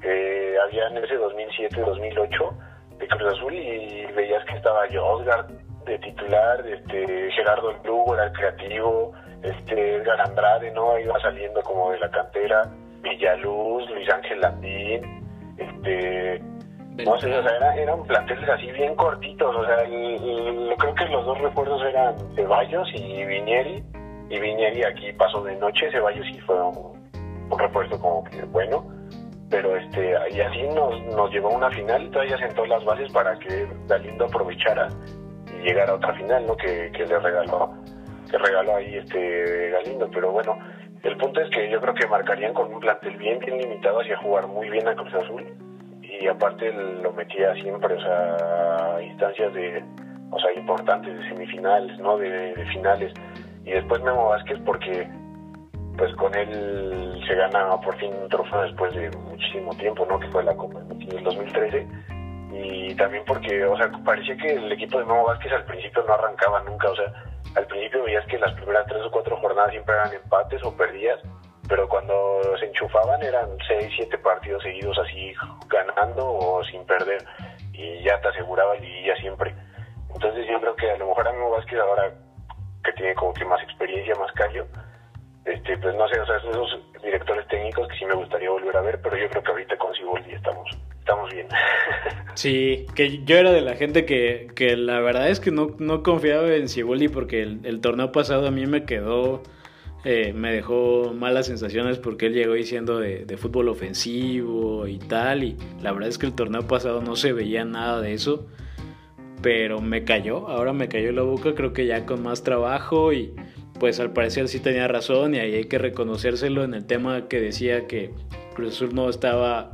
que había en ese 2007-2008 de Cruz Azul y veías que estaba Osgar de titular, este, Gerardo Lugo era el creativo, este, Edgar Andrade, ¿no? Iba saliendo como de la cantera, Villaluz, Luis Ángel Landín, este, no sé, o sea, eran planteles así bien cortitos, o sea, creo que los dos recuerdos eran Ceballos y Vinieri, y Vinieri aquí pasó de noche, Ceballos sí fue un, refuerzo como que bueno, pero este, y así nos, nos llevó a una final y todavía sentó las bases para que Galindo aprovechara y llegara a otra final, ¿no? Que, que le regaló, que regaló ahí este Galindo, pero bueno, el punto es que yo creo que marcarían con un plantel bien, bien limitado hacia jugar muy bien a Cruz Azul y aparte lo metía siempre, o sea, a instancias de, o sea, importantes, de semifinales, ¿no? De, finales. Y después Memo Vázquez porque, pues con él se gana por fin un trofeo después de muchísimo tiempo, ¿no? Que fue la Copa del 2013. Y también porque, o sea, parecía que el equipo de Memo Vázquez al principio no arrancaba nunca, o sea, al principio veías que las primeras tres o cuatro jornadas siempre eran empates o perdías pero cuando se enchufaban eran 6, 7 partidos seguidos así ganando o sin perder y ya te aseguraba el ya siempre. Entonces yo creo que a lo mejor a mí Vázquez ahora que tiene como que más experiencia, más callo, este, pues no sé, o sea, esos directores técnicos que sí me gustaría volver a ver, pero yo creo que ahorita con Siboldi estamos, estamos bien. Sí, que yo era de la gente que, que la verdad es que no, no confiaba en Siboldi porque el, el torneo pasado a mí me quedó eh, me dejó malas sensaciones porque él llegó diciendo de, fútbol ofensivo y tal. Y la verdad es que el torneo pasado no se veía nada de eso. Pero me cayó, ahora me cayó la boca, creo que ya con más trabajo y pues al parecer sí tenía razón y ahí hay que reconocérselo en el tema que decía que Cruz Azul no estaba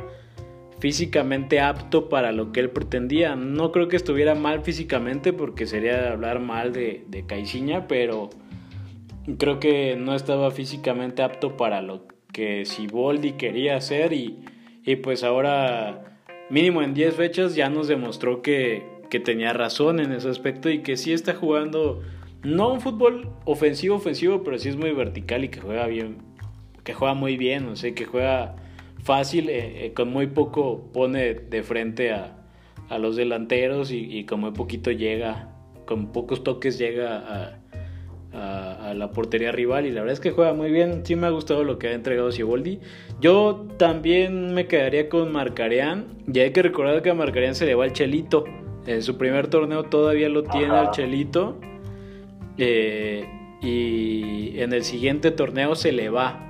físicamente apto para lo que él pretendía. No creo que estuviera mal físicamente porque sería hablar mal de, de Caiciña, pero creo que no estaba físicamente apto para lo que Siboldi quería hacer y, y pues ahora mínimo en 10 fechas ya nos demostró que, que, tenía razón en ese aspecto y que sí está jugando no un fútbol ofensivo ofensivo pero sí es muy vertical y que juega bien que juega muy bien o sea que juega fácil eh, eh, con muy poco pone de frente a, a los delanteros y, y, con muy poquito llega con pocos toques llega a a, la portería rival y la verdad es que juega muy bien. Sí me ha gustado lo que ha entregado Siboldi. Yo también me quedaría con Marcareán y hay que recordar que a Marcareán se le va el Chelito. En su primer torneo todavía lo tiene el Chelito. Eh, y en el siguiente torneo se le va.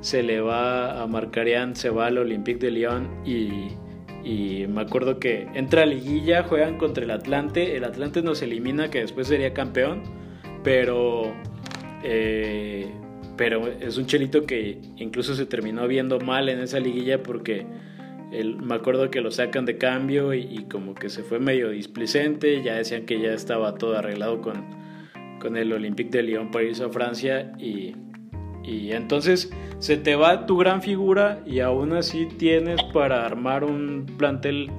Se le va a Marcareán, se va al Olympique de Lyon y, Y me acuerdo que entra a liguilla, juegan contra el Atlante, el Atlante nos elimina, que después sería campeón, pero, eh, pero es un chelito que incluso se terminó viendo mal en esa liguilla porque me acuerdo que lo sacan de cambio y, como que se fue medio displicente, ya decían que ya estaba todo arreglado con, con el Olympique de Lyon para irse a Francia. Y y entonces se te va tu gran figura y aún así tienes para armar un plantel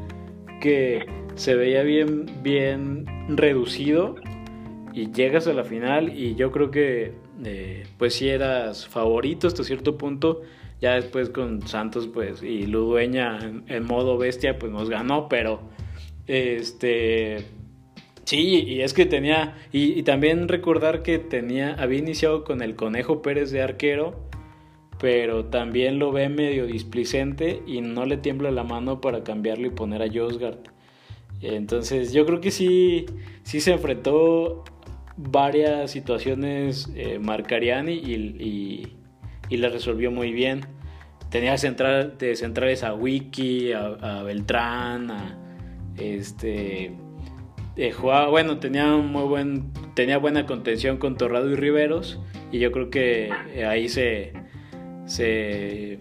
que se veía bien, bien reducido y llegas a la final y yo creo que eh, pues si eras favorito hasta cierto punto ya después con Santos pues y Ludueña en, modo bestia pues nos ganó pero este Sí, y es que tenía, y, también recordar que tenía, había iniciado con el Conejo Pérez de arquero, pero también lo ve medio displicente y no le tiembla la mano para cambiarlo y poner a Josgard. Entonces yo creo que sí, sí se enfrentó varias situaciones eh, Marcariani y, y, la resolvió muy bien. Tenía central, de centrales a Wiki, a, Beltrán, a este eh, jugaba, bueno, tenía muy buen, tenía buena contención con Torrado y Riveros y yo creo que eh, ahí se, se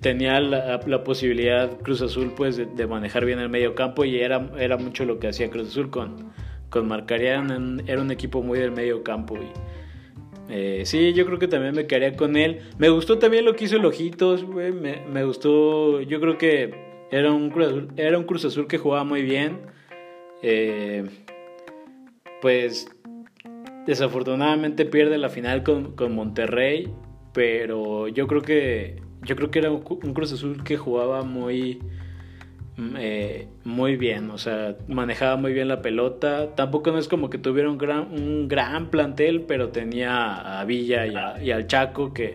tenía la, posibilidad Cruz Azul pues de, manejar bien el medio campo y era, era mucho lo que hacía Cruz Azul con, con Marcarian, era un equipo muy del medio campo y sí, yo creo que también me quedaría con él. Me gustó también lo que hizo el Ojitos, me, me, gustó, yo creo que era un, era un Cruz Azul que jugaba muy bien eh, pues desafortunadamente pierde la final con, Monterrey, pero yo creo que yo creo que era un, Cruz Azul que jugaba muy eh, muy bien, o sea, manejaba muy bien la pelota. Tampoco no es como que tuviera un gran, un gran plantel, pero tenía a Villa y, y al Chaco que,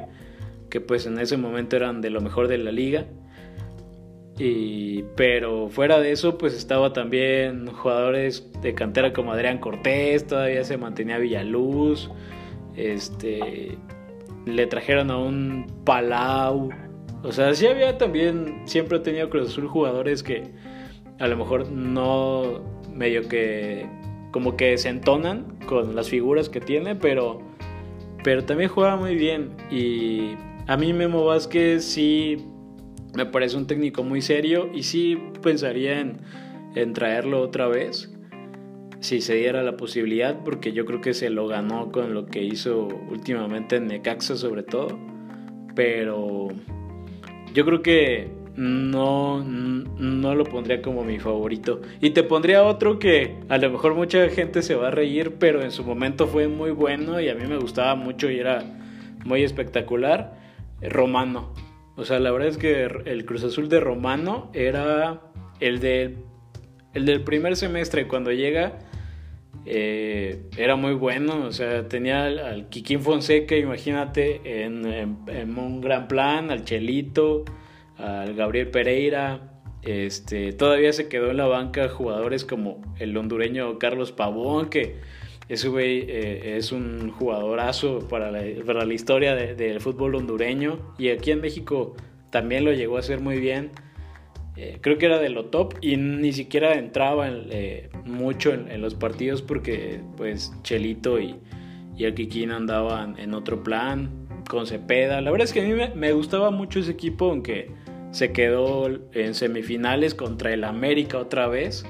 que pues en ese momento eran de lo mejor de la liga. Y, pero fuera de eso, pues estaba también jugadores de cantera como Adrián Cortés, todavía se mantenía Villaluz, este, le trajeron a un Palau, o sea, sí había también, siempre ha tenido Cruz Azul jugadores que a lo mejor no medio que como que se entonan con las figuras que tiene, pero, pero también juega muy bien. Y a mí Memo Vázquez sí me parece un técnico muy serio y sí pensaría en, traerlo otra vez si se diera la posibilidad, porque yo creo que se lo ganó con lo que hizo últimamente en Necaxa sobre todo, pero yo creo que no, no lo pondría como mi favorito. Y te pondría otro que a lo mejor mucha gente se va a reír, pero en su momento fue muy bueno y a mí me gustaba mucho y era muy espectacular, Romano. O sea, la verdad es que el Cruz Azul de Romano era el, de, el del primer semestre cuando llega. Eh, era muy bueno, o sea, tenía al, Kikín Fonseca, imagínate, en, un gran plan, al Chelito, al Gabriel Pereira, este, todavía se quedó en la banca jugadores como el hondureño Carlos Pavón, que ese güey eh, es un jugadorazo para la, para la historia del fútbol hondureño. Y aquí en México también lo llegó a hacer muy bien. Eh, creo que era de lo top y ni siquiera entraba eh, mucho en, los partidos porque pues Chelito y, y el Kikín andaban en otro plan con Cepeda. La verdad es que a mí me, gustaba mucho ese equipo aunque se quedó en semifinales contra el América otra vez.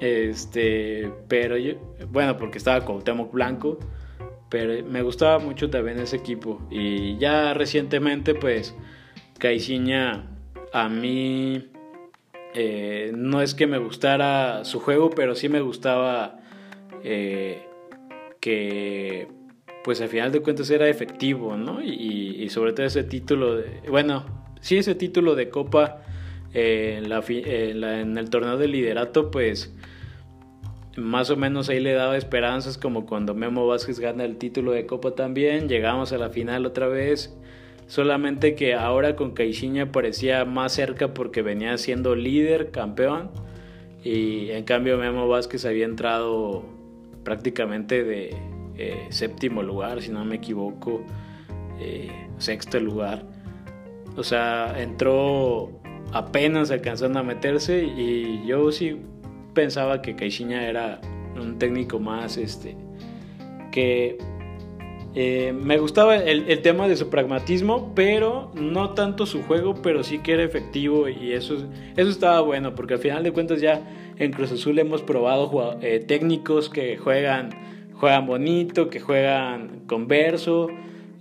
Este, pero bueno, porque estaba con Temoc Blanco, pero me gustaba mucho también ese equipo. Y ya recientemente, pues, Caiciña a mí eh, no es que me gustara su juego, pero sí me gustaba eh, que, pues, al final de cuentas era efectivo, ¿no? Y, sobre todo ese título, de, bueno, sí, ese título de Copa. en, la, en, el torneo de liderato, pues más o menos ahí le daba esperanzas como cuando Memo Vázquez gana el título de Copa también, llegamos a la final otra vez, solamente que ahora con Caixinha parecía más cerca porque venía siendo líder, campeón, y en cambio Memo Vázquez había entrado prácticamente de eh, séptimo lugar, si no me equivoco, eh, sexto lugar. O sea, entró apenas alcanzando a meterse y yo sí pensaba que Caixinha era un técnico más este que eh, me gustaba el, tema de su pragmatismo, pero no tanto su juego, pero sí que era efectivo y eso, eso estaba bueno, porque al final de cuentas ya en Cruz Azul hemos probado eh, técnicos que juegan, juegan bonito, que juegan con verso,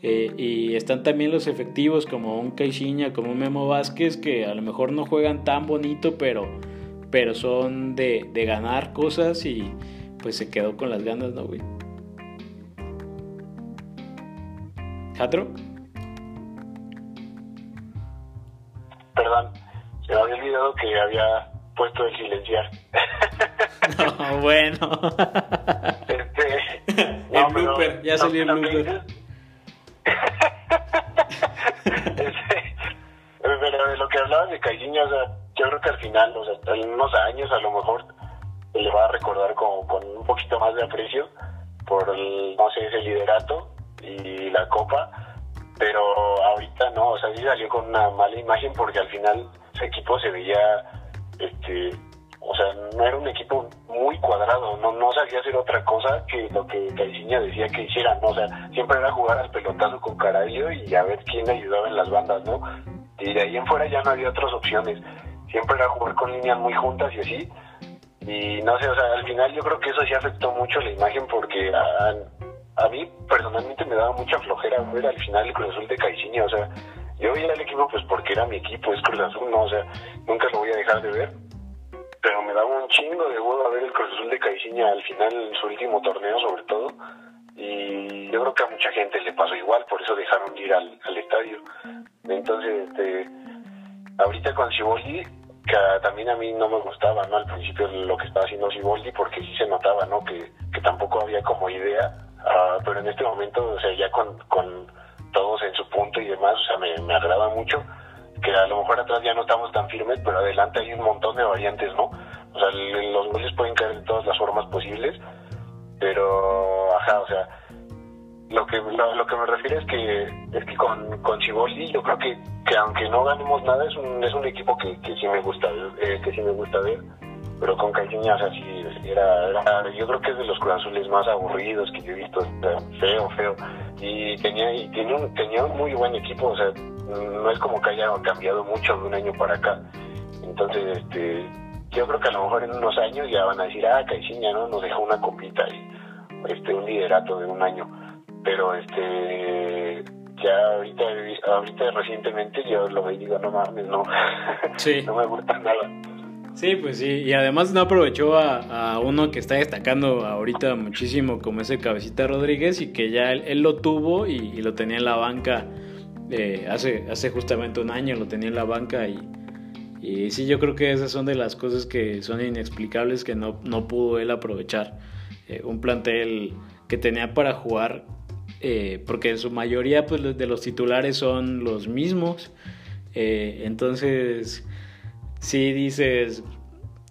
eh, y están también los efectivos como un Caixinha, como un Memo Vázquez, que a lo mejor no juegan tan bonito, pero, pero son de, de ganar cosas y pues se quedó con las ganas, ¿no, güey? Perdón, se me había olvidado que había puesto el silenciar. no, bueno. Este, el blooper, ya salió el blooper. Este, pero de lo que hablabas de Caixinha, o sea, yo creo que al final, o sea, en unos años a lo mejor se le va a recordar como con un poquito más de aprecio por el, no sé, ese liderato la copa, pero ahorita no, o sea, sí salió con una mala imagen porque al final su equipo se veía, este, o sea, no era un equipo muy cuadrado, no, no sabía hacer otra cosa que lo que Caiciña decía que hiciera, ¿no? o sea, siempre era jugar al pelotazo con Carayo y a ver quién ayudaba en las bandas, ¿no? Y de ahí en fuera ya no había otras opciones, siempre era jugar con líneas muy juntas y así, y no sé, o sea, al final yo creo que eso sí afectó mucho la imagen porque a, a mí personalmente me daba mucha flojera ver al final el Cruz Azul de Caixinha, o sea, yo veía al equipo pues porque era mi equipo, es Cruz Azul, no, o sea, nunca lo voy a dejar de ver, pero me daba un chingo de a ver el Cruz Azul de Caixinha al final en su último torneo sobre todo, y yo creo que a mucha gente le pasó igual, por eso dejaron de ir al, al estadio. Entonces, este, ahorita con Ciboldi, que también a mí no me gustaba, ¿no? Al principio lo que estaba haciendo Ciboldi, porque sí se notaba, ¿no? Que, que tampoco había como idea Ah, pero en este momento, o sea, ya con, con todos en su punto y demás, o sea, me, me agrada mucho que a lo mejor atrás ya no estamos tan firmes, pero adelante hay un montón de variantes, ¿no? O sea, los goles pueden caer de todas las formas posibles, pero, ajá, o sea, lo que lo, que me refiero es que es que con, con Ciboli yo creo que, que aunque no ganemos nada es un, es un equipo que, que sí me gusta eh, que sí me gusta ver pero con Caixinha, o era, era, yo creo que es de los Cruz Azules más aburridos que yo he visto, feo, feo, y tenía, y tenía un, tenía un muy buen equipo, o sea, no es como que haya cambiado mucho de un año para acá, entonces, este, yo creo que a lo mejor en unos años ya van a decir, ah, Caixinha, ¿no? Nos dejó una copita y, este, un liderato de un año, pero, este, ya ahorita, ahorita recientemente yo lo veo y digo, no mames, no, no me gusta nada. Sí, pues sí, y además no aprovechó a, uno que está destacando ahorita muchísimo como ese Cabecita Rodríguez y que ya él, lo tuvo y, lo tenía en la banca eh, hace, hace justamente un año, lo tenía en la banca y, sí, yo creo que esas son de las cosas que son inexplicables que no, no pudo él aprovechar. Eh, un plantel que tenía para jugar, eh, porque en su mayoría pues, de los titulares son los mismos. entonces sí dices,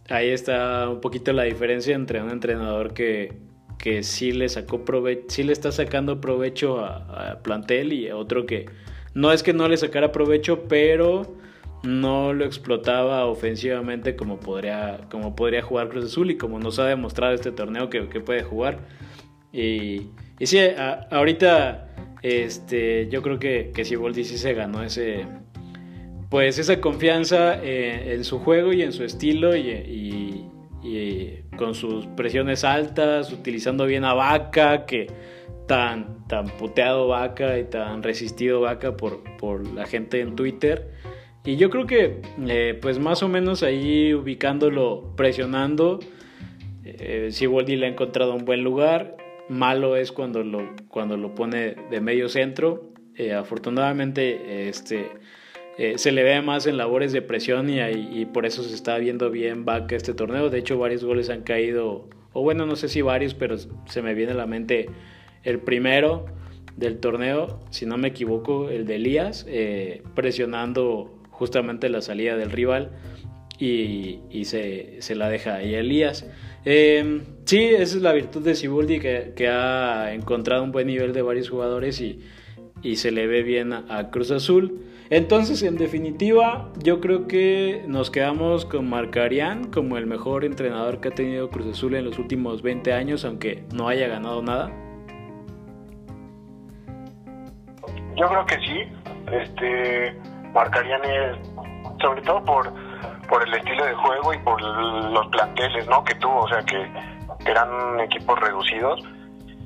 ahí está un poquito la diferencia entre un entrenador que, que sí le sacó provecho, sí le está sacando provecho a, plantel y otro que no es que no le sacara provecho, pero no lo explotaba ofensivamente como podría, como podría jugar Cruz Azul y como nos ha demostrado este torneo que, puede jugar. Y, y sí, ahorita este, yo creo que, que Siboldi sí se ganó ese, pues esa confianza eh, en su juego y en su estilo y, con sus presiones altas, utilizando bien a Vaca, que tan, tan puteado Vaca y tan resistido Vaca por, por la gente en Twitter. Y yo creo que eh, pues más o menos ahí ubicándolo, presionando, eh, Siboldi le ha encontrado un buen lugar. Malo es cuando lo, cuando lo pone de medio centro. Eh, afortunadamente, este eh, se le ve más en labores de presión y, por eso se está viendo bien Vaca este torneo. De hecho, varios goles han caído, o bueno, no sé si varios, pero se me viene a la mente el primero del torneo, si no me equivoco, el de Elías, eh, presionando justamente la salida del rival y, se, se, la deja ahí Elías. Eh, sí, esa es la virtud de Siboldi que, ha encontrado un buen nivel de varios jugadores y se le ve bien a, Cruz Azul. Entonces, en definitiva, yo creo que nos quedamos con Marcarián como el mejor entrenador que ha tenido Cruz Azul en los últimos 20 años, aunque no haya ganado nada. Yo creo que sí. Este Marcarián es sobre todo por por el estilo de juego y por los planteles, ¿no? que tuvo, o sea, que eran equipos reducidos.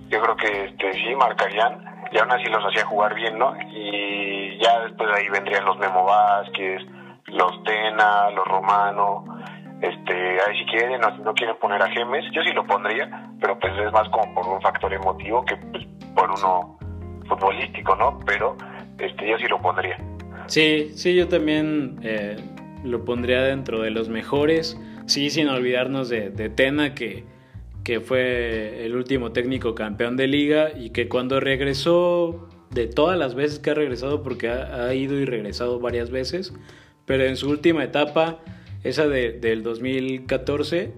Yo creo que este sí marcarían y aún así los hacía jugar bien, ¿no? Y ya después de ahí vendrían los Memo Vázquez, los Tena, los Romano, este, ahí si quieren, no, no quieren poner a Gemes, yo sí lo pondría, pero pues es más como por un factor emotivo que pues, por uno futbolístico, ¿no? Pero este, yo sí lo pondría. Sí, sí, yo también eh, lo pondría dentro de los mejores, sí, sin olvidarnos de Tena, que que fue el último técnico campeón de liga y que cuando regresó, de todas las veces que ha regresado, porque ha, ido y regresado varias veces, pero en su última etapa, esa de, del 2014,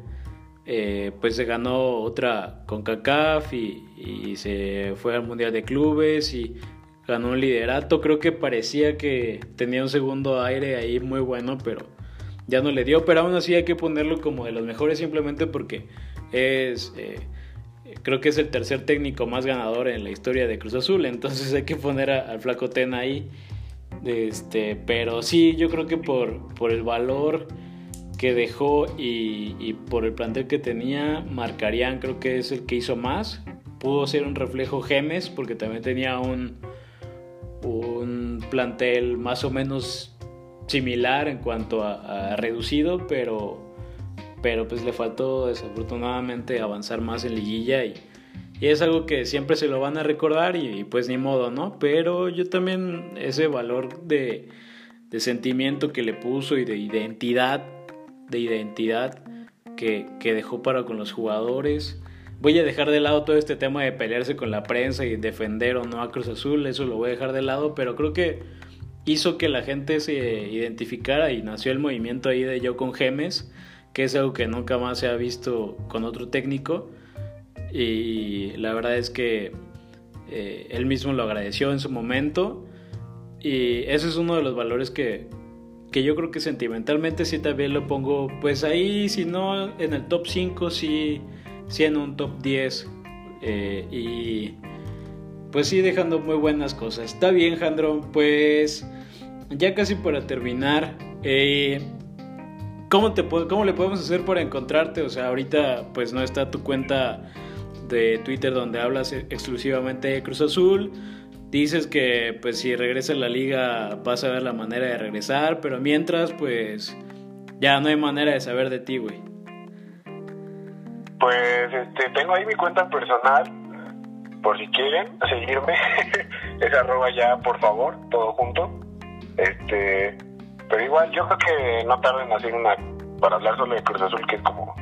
eh, pues se ganó otra con CACAF y, y, se fue al Mundial de Clubes y ganó un liderato. Creo que parecía que tenía un segundo aire ahí muy bueno, pero ya no le dio. Pero aún así hay que ponerlo como de los mejores simplemente porque es, eh, creo que es el tercer técnico más ganador en la historia de Cruz Azul, entonces hay que poner al Flaco Tena ahí. Este, pero sí, yo creo que por, por el valor que dejó y, por el plantel que tenía, Marcarían creo que es el que hizo más. Pudo ser un reflejo Gemes porque también tenía un, un plantel más o menos similar en cuanto a reducido, pero pero pues le faltó desafortunadamente avanzar más en liguilla y, es algo que siempre se lo van a recordar y, pues ni modo, ¿no? Pero yo también ese valor de, sentimiento que le puso y de identidad, de identidad que, dejó para con los jugadores. Voy a dejar de lado todo este tema de pelearse con la prensa y defender o no a Cruz Azul, eso lo voy a dejar de lado, pero creo que hizo que la gente se identificara y nació el movimiento ahí de yo con Gemes que es algo que nunca más se ha visto con otro técnico. Y la verdad es que eh, él mismo lo agradeció en su momento. Y ese es uno de los valores que, que yo creo que sentimentalmente sí también lo pongo, pues ahí, si no en el top 5, sí, en un top 10. Eh, y pues sí, dejando muy buenas cosas. Está bien, Jandro, pues ya casi para terminar. Eh, ¿Cómo, te, ¿Cómo le podemos hacer para encontrarte? O sea, ahorita pues no está tu cuenta de Twitter donde hablas exclusivamente de Cruz Azul. Dices que pues si regresa a la liga vas a ver la manera de regresar, pero mientras pues ya no hay manera de saber de ti, güey. Pues este, tengo ahí mi cuenta personal, por si quieren seguirme, es arroba ya por favor, todo junto. Este, pero igual, yo creo que no tarden en hacer una para hablar solo de Cruz Azul, que es como,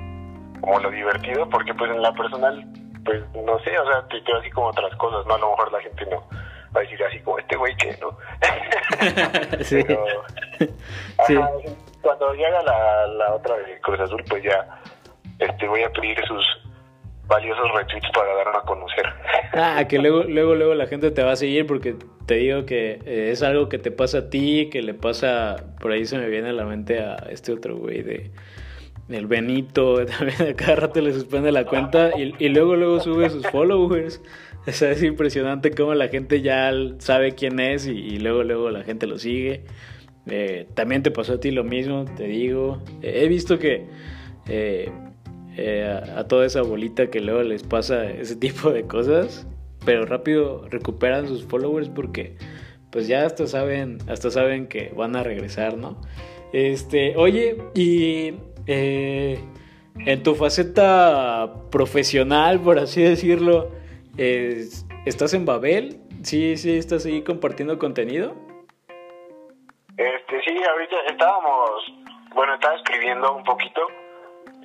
como lo divertido, porque pues en la personal, pues no sé, o sea, te quedo así como otras cosas, ¿no? A lo mejor la gente no va a decir así como este güey que no. sí. Pero, cuando llega la, la otra de Cruz Azul, pues ya este voy a pedir sus valiosos retweets para darlo a conocer. Ah, que luego, luego, luego la gente te va a seguir porque te digo que eh, es algo que te pasa a ti, que le pasa, por ahí se me viene a la mente a este otro güey de el Benito, también a cada rato le suspende la cuenta y, y luego luego sube sus followers. O sea, es impresionante cómo la gente ya sabe quién es y, luego luego la gente lo sigue. Eh, también te pasó a ti lo mismo, te digo. he visto que eh, a, a, toda esa bolita que luego les pasa ese tipo de cosas, pero rápido recuperan sus followers porque pues ya hasta saben, hasta saben que van a regresar, ¿no? Este, oye, y eh, en tu faceta profesional, por así decirlo, ¿estás en Babel? ¿Sí, sí estás ahí compartiendo contenido? Este, sí, ahorita estábamos, bueno, estaba escribiendo un poquito,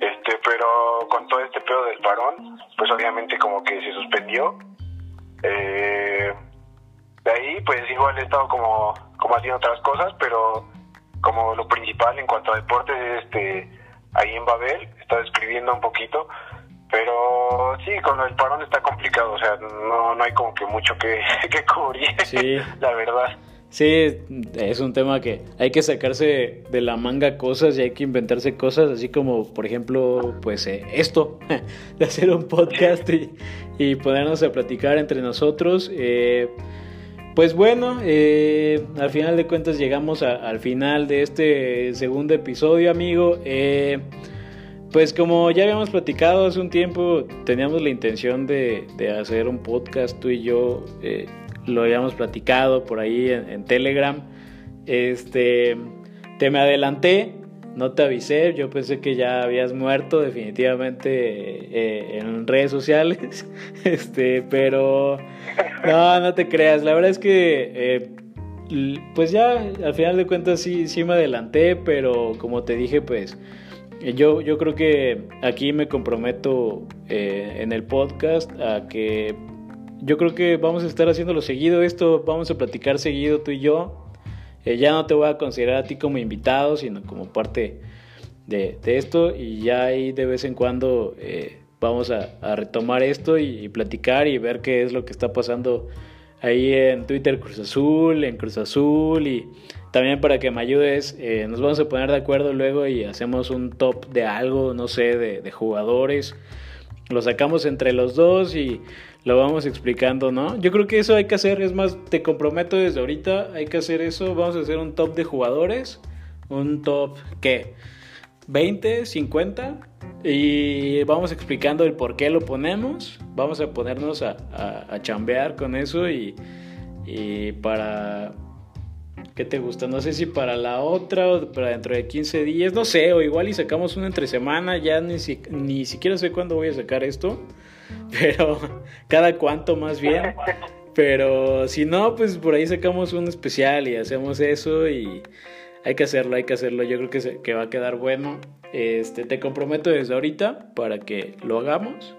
este, pero con todo este pedo del parón, pues obviamente como que se suspendió eh, de ahí, pues igual he estado como, como haciendo otras cosas, pero como lo principal en cuanto a deportes, este, ahí en Babel, he estado escribiendo un poquito Pero sí, con el parón está complicado, o sea, no, no hay como que mucho que, que cubrir, Sí. la verdad. Sí, es un tema que hay que sacarse de la manga cosas y hay que inventarse cosas, así como, por ejemplo, pues eh, esto, de hacer un podcast y, y ponernos a platicar entre nosotros. Eh, pues bueno, eh, al final de cuentas llegamos al final de este segundo episodio, amigo. Eh, pues como ya habíamos platicado hace un tiempo, teníamos la intención de, de hacer un podcast, tú y yo eh, lo habíamos platicado por ahí en, Telegram. Este, te me adelanté, no te avisé, yo pensé que ya habías muerto definitivamente eh, en redes sociales, este, pero no, no te creas, la verdad es que eh, pues ya al final de cuentas sí, sí me adelanté, pero como te dije, pues yo, yo creo que aquí me comprometo eh, en el podcast a que yo creo que vamos a estar haciéndolo seguido esto, vamos a platicar seguido tú y yo. Eh, ya no te voy a considerar a ti como invitado, sino como parte de, de esto y ya ahí de vez en cuando eh, vamos a, a retomar esto y, y platicar y ver qué es lo que está pasando ahí en Twitter Cruz Azul, en Cruz Azul y también para que me ayudes, eh, nos vamos a poner de acuerdo luego y hacemos un top de algo, no sé, de, de jugadores. Lo sacamos entre los dos y lo vamos explicando, ¿no? Yo creo que eso hay que hacer, es más, te comprometo desde ahorita, hay que hacer eso, vamos a hacer un top de jugadores, un top, ¿qué? 20, 50 y vamos explicando el por qué lo ponemos, vamos a ponernos a, chambear con eso y, y para... ¿Qué te gusta? No sé si para la otra o para dentro de 15 días, no sé, o igual y sacamos una entre semana, ya ni, si- ni siquiera sé cuándo voy a sacar esto, pero cada cuánto más bien. Pero si no, pues por ahí sacamos un especial y hacemos eso y hay que hacerlo, hay que hacerlo. Yo creo que, se- que va a quedar bueno. Este, te comprometo desde ahorita para que lo hagamos.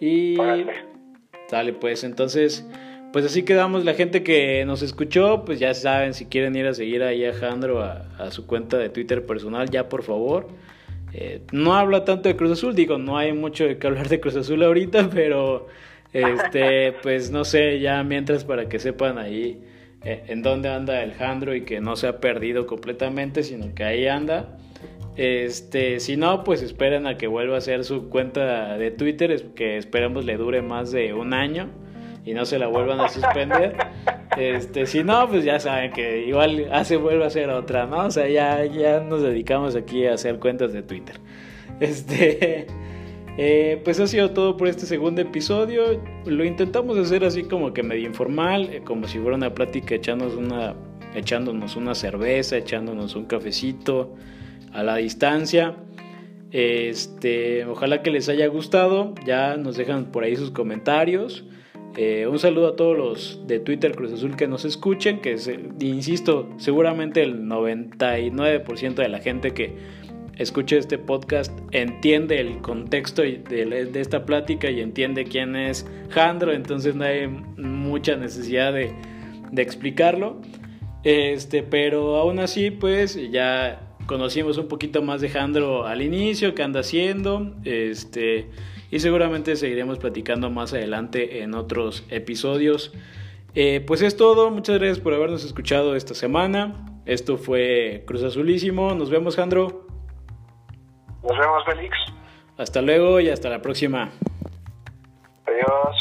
Y. Dale, pues entonces, pues así quedamos. La gente que nos escuchó, pues ya saben, si quieren ir a seguir ahí a Jandro a, a su cuenta de Twitter personal, ya por favor. Eh, no habla tanto de Cruz Azul, digo, no hay mucho que hablar de Cruz Azul ahorita, pero este, pues no sé, ya mientras para que sepan ahí eh, en dónde anda el Jandro y que no se ha perdido completamente, sino que ahí anda. Este, si no, pues esperen a que vuelva a hacer su cuenta de Twitter, que esperemos le dure más de un año y no se la vuelvan a suspender. Este, si no, pues ya saben que igual hace vuelve a hacer otra, ¿no? O sea, ya, ya nos dedicamos aquí a hacer cuentas de Twitter. Este, eh, pues ha sido todo por este segundo episodio. Lo intentamos hacer así como que medio informal, eh, como si fuera una plática echándonos una, echándonos una cerveza, echándonos un cafecito a la distancia. Este, ojalá que les haya gustado. Ya nos dejan por ahí sus comentarios. Eh, un saludo a todos los de Twitter Cruz Azul que nos escuchen, que se- insisto, seguramente el 99% de la gente que escuche este podcast entiende el contexto de esta plática y entiende quién es Jandro, entonces no hay mucha necesidad de, de explicarlo. Este, pero aún así, pues ya conocimos un poquito más de Jandro al inicio, qué anda haciendo, este, y seguramente seguiremos platicando más adelante en otros episodios. Eh, pues es todo, muchas gracias por habernos escuchado esta semana. Esto fue Cruz Azulísimo, nos vemos Jandro, Nos vemos, Félix. hasta luego y hasta la próxima. Adiós.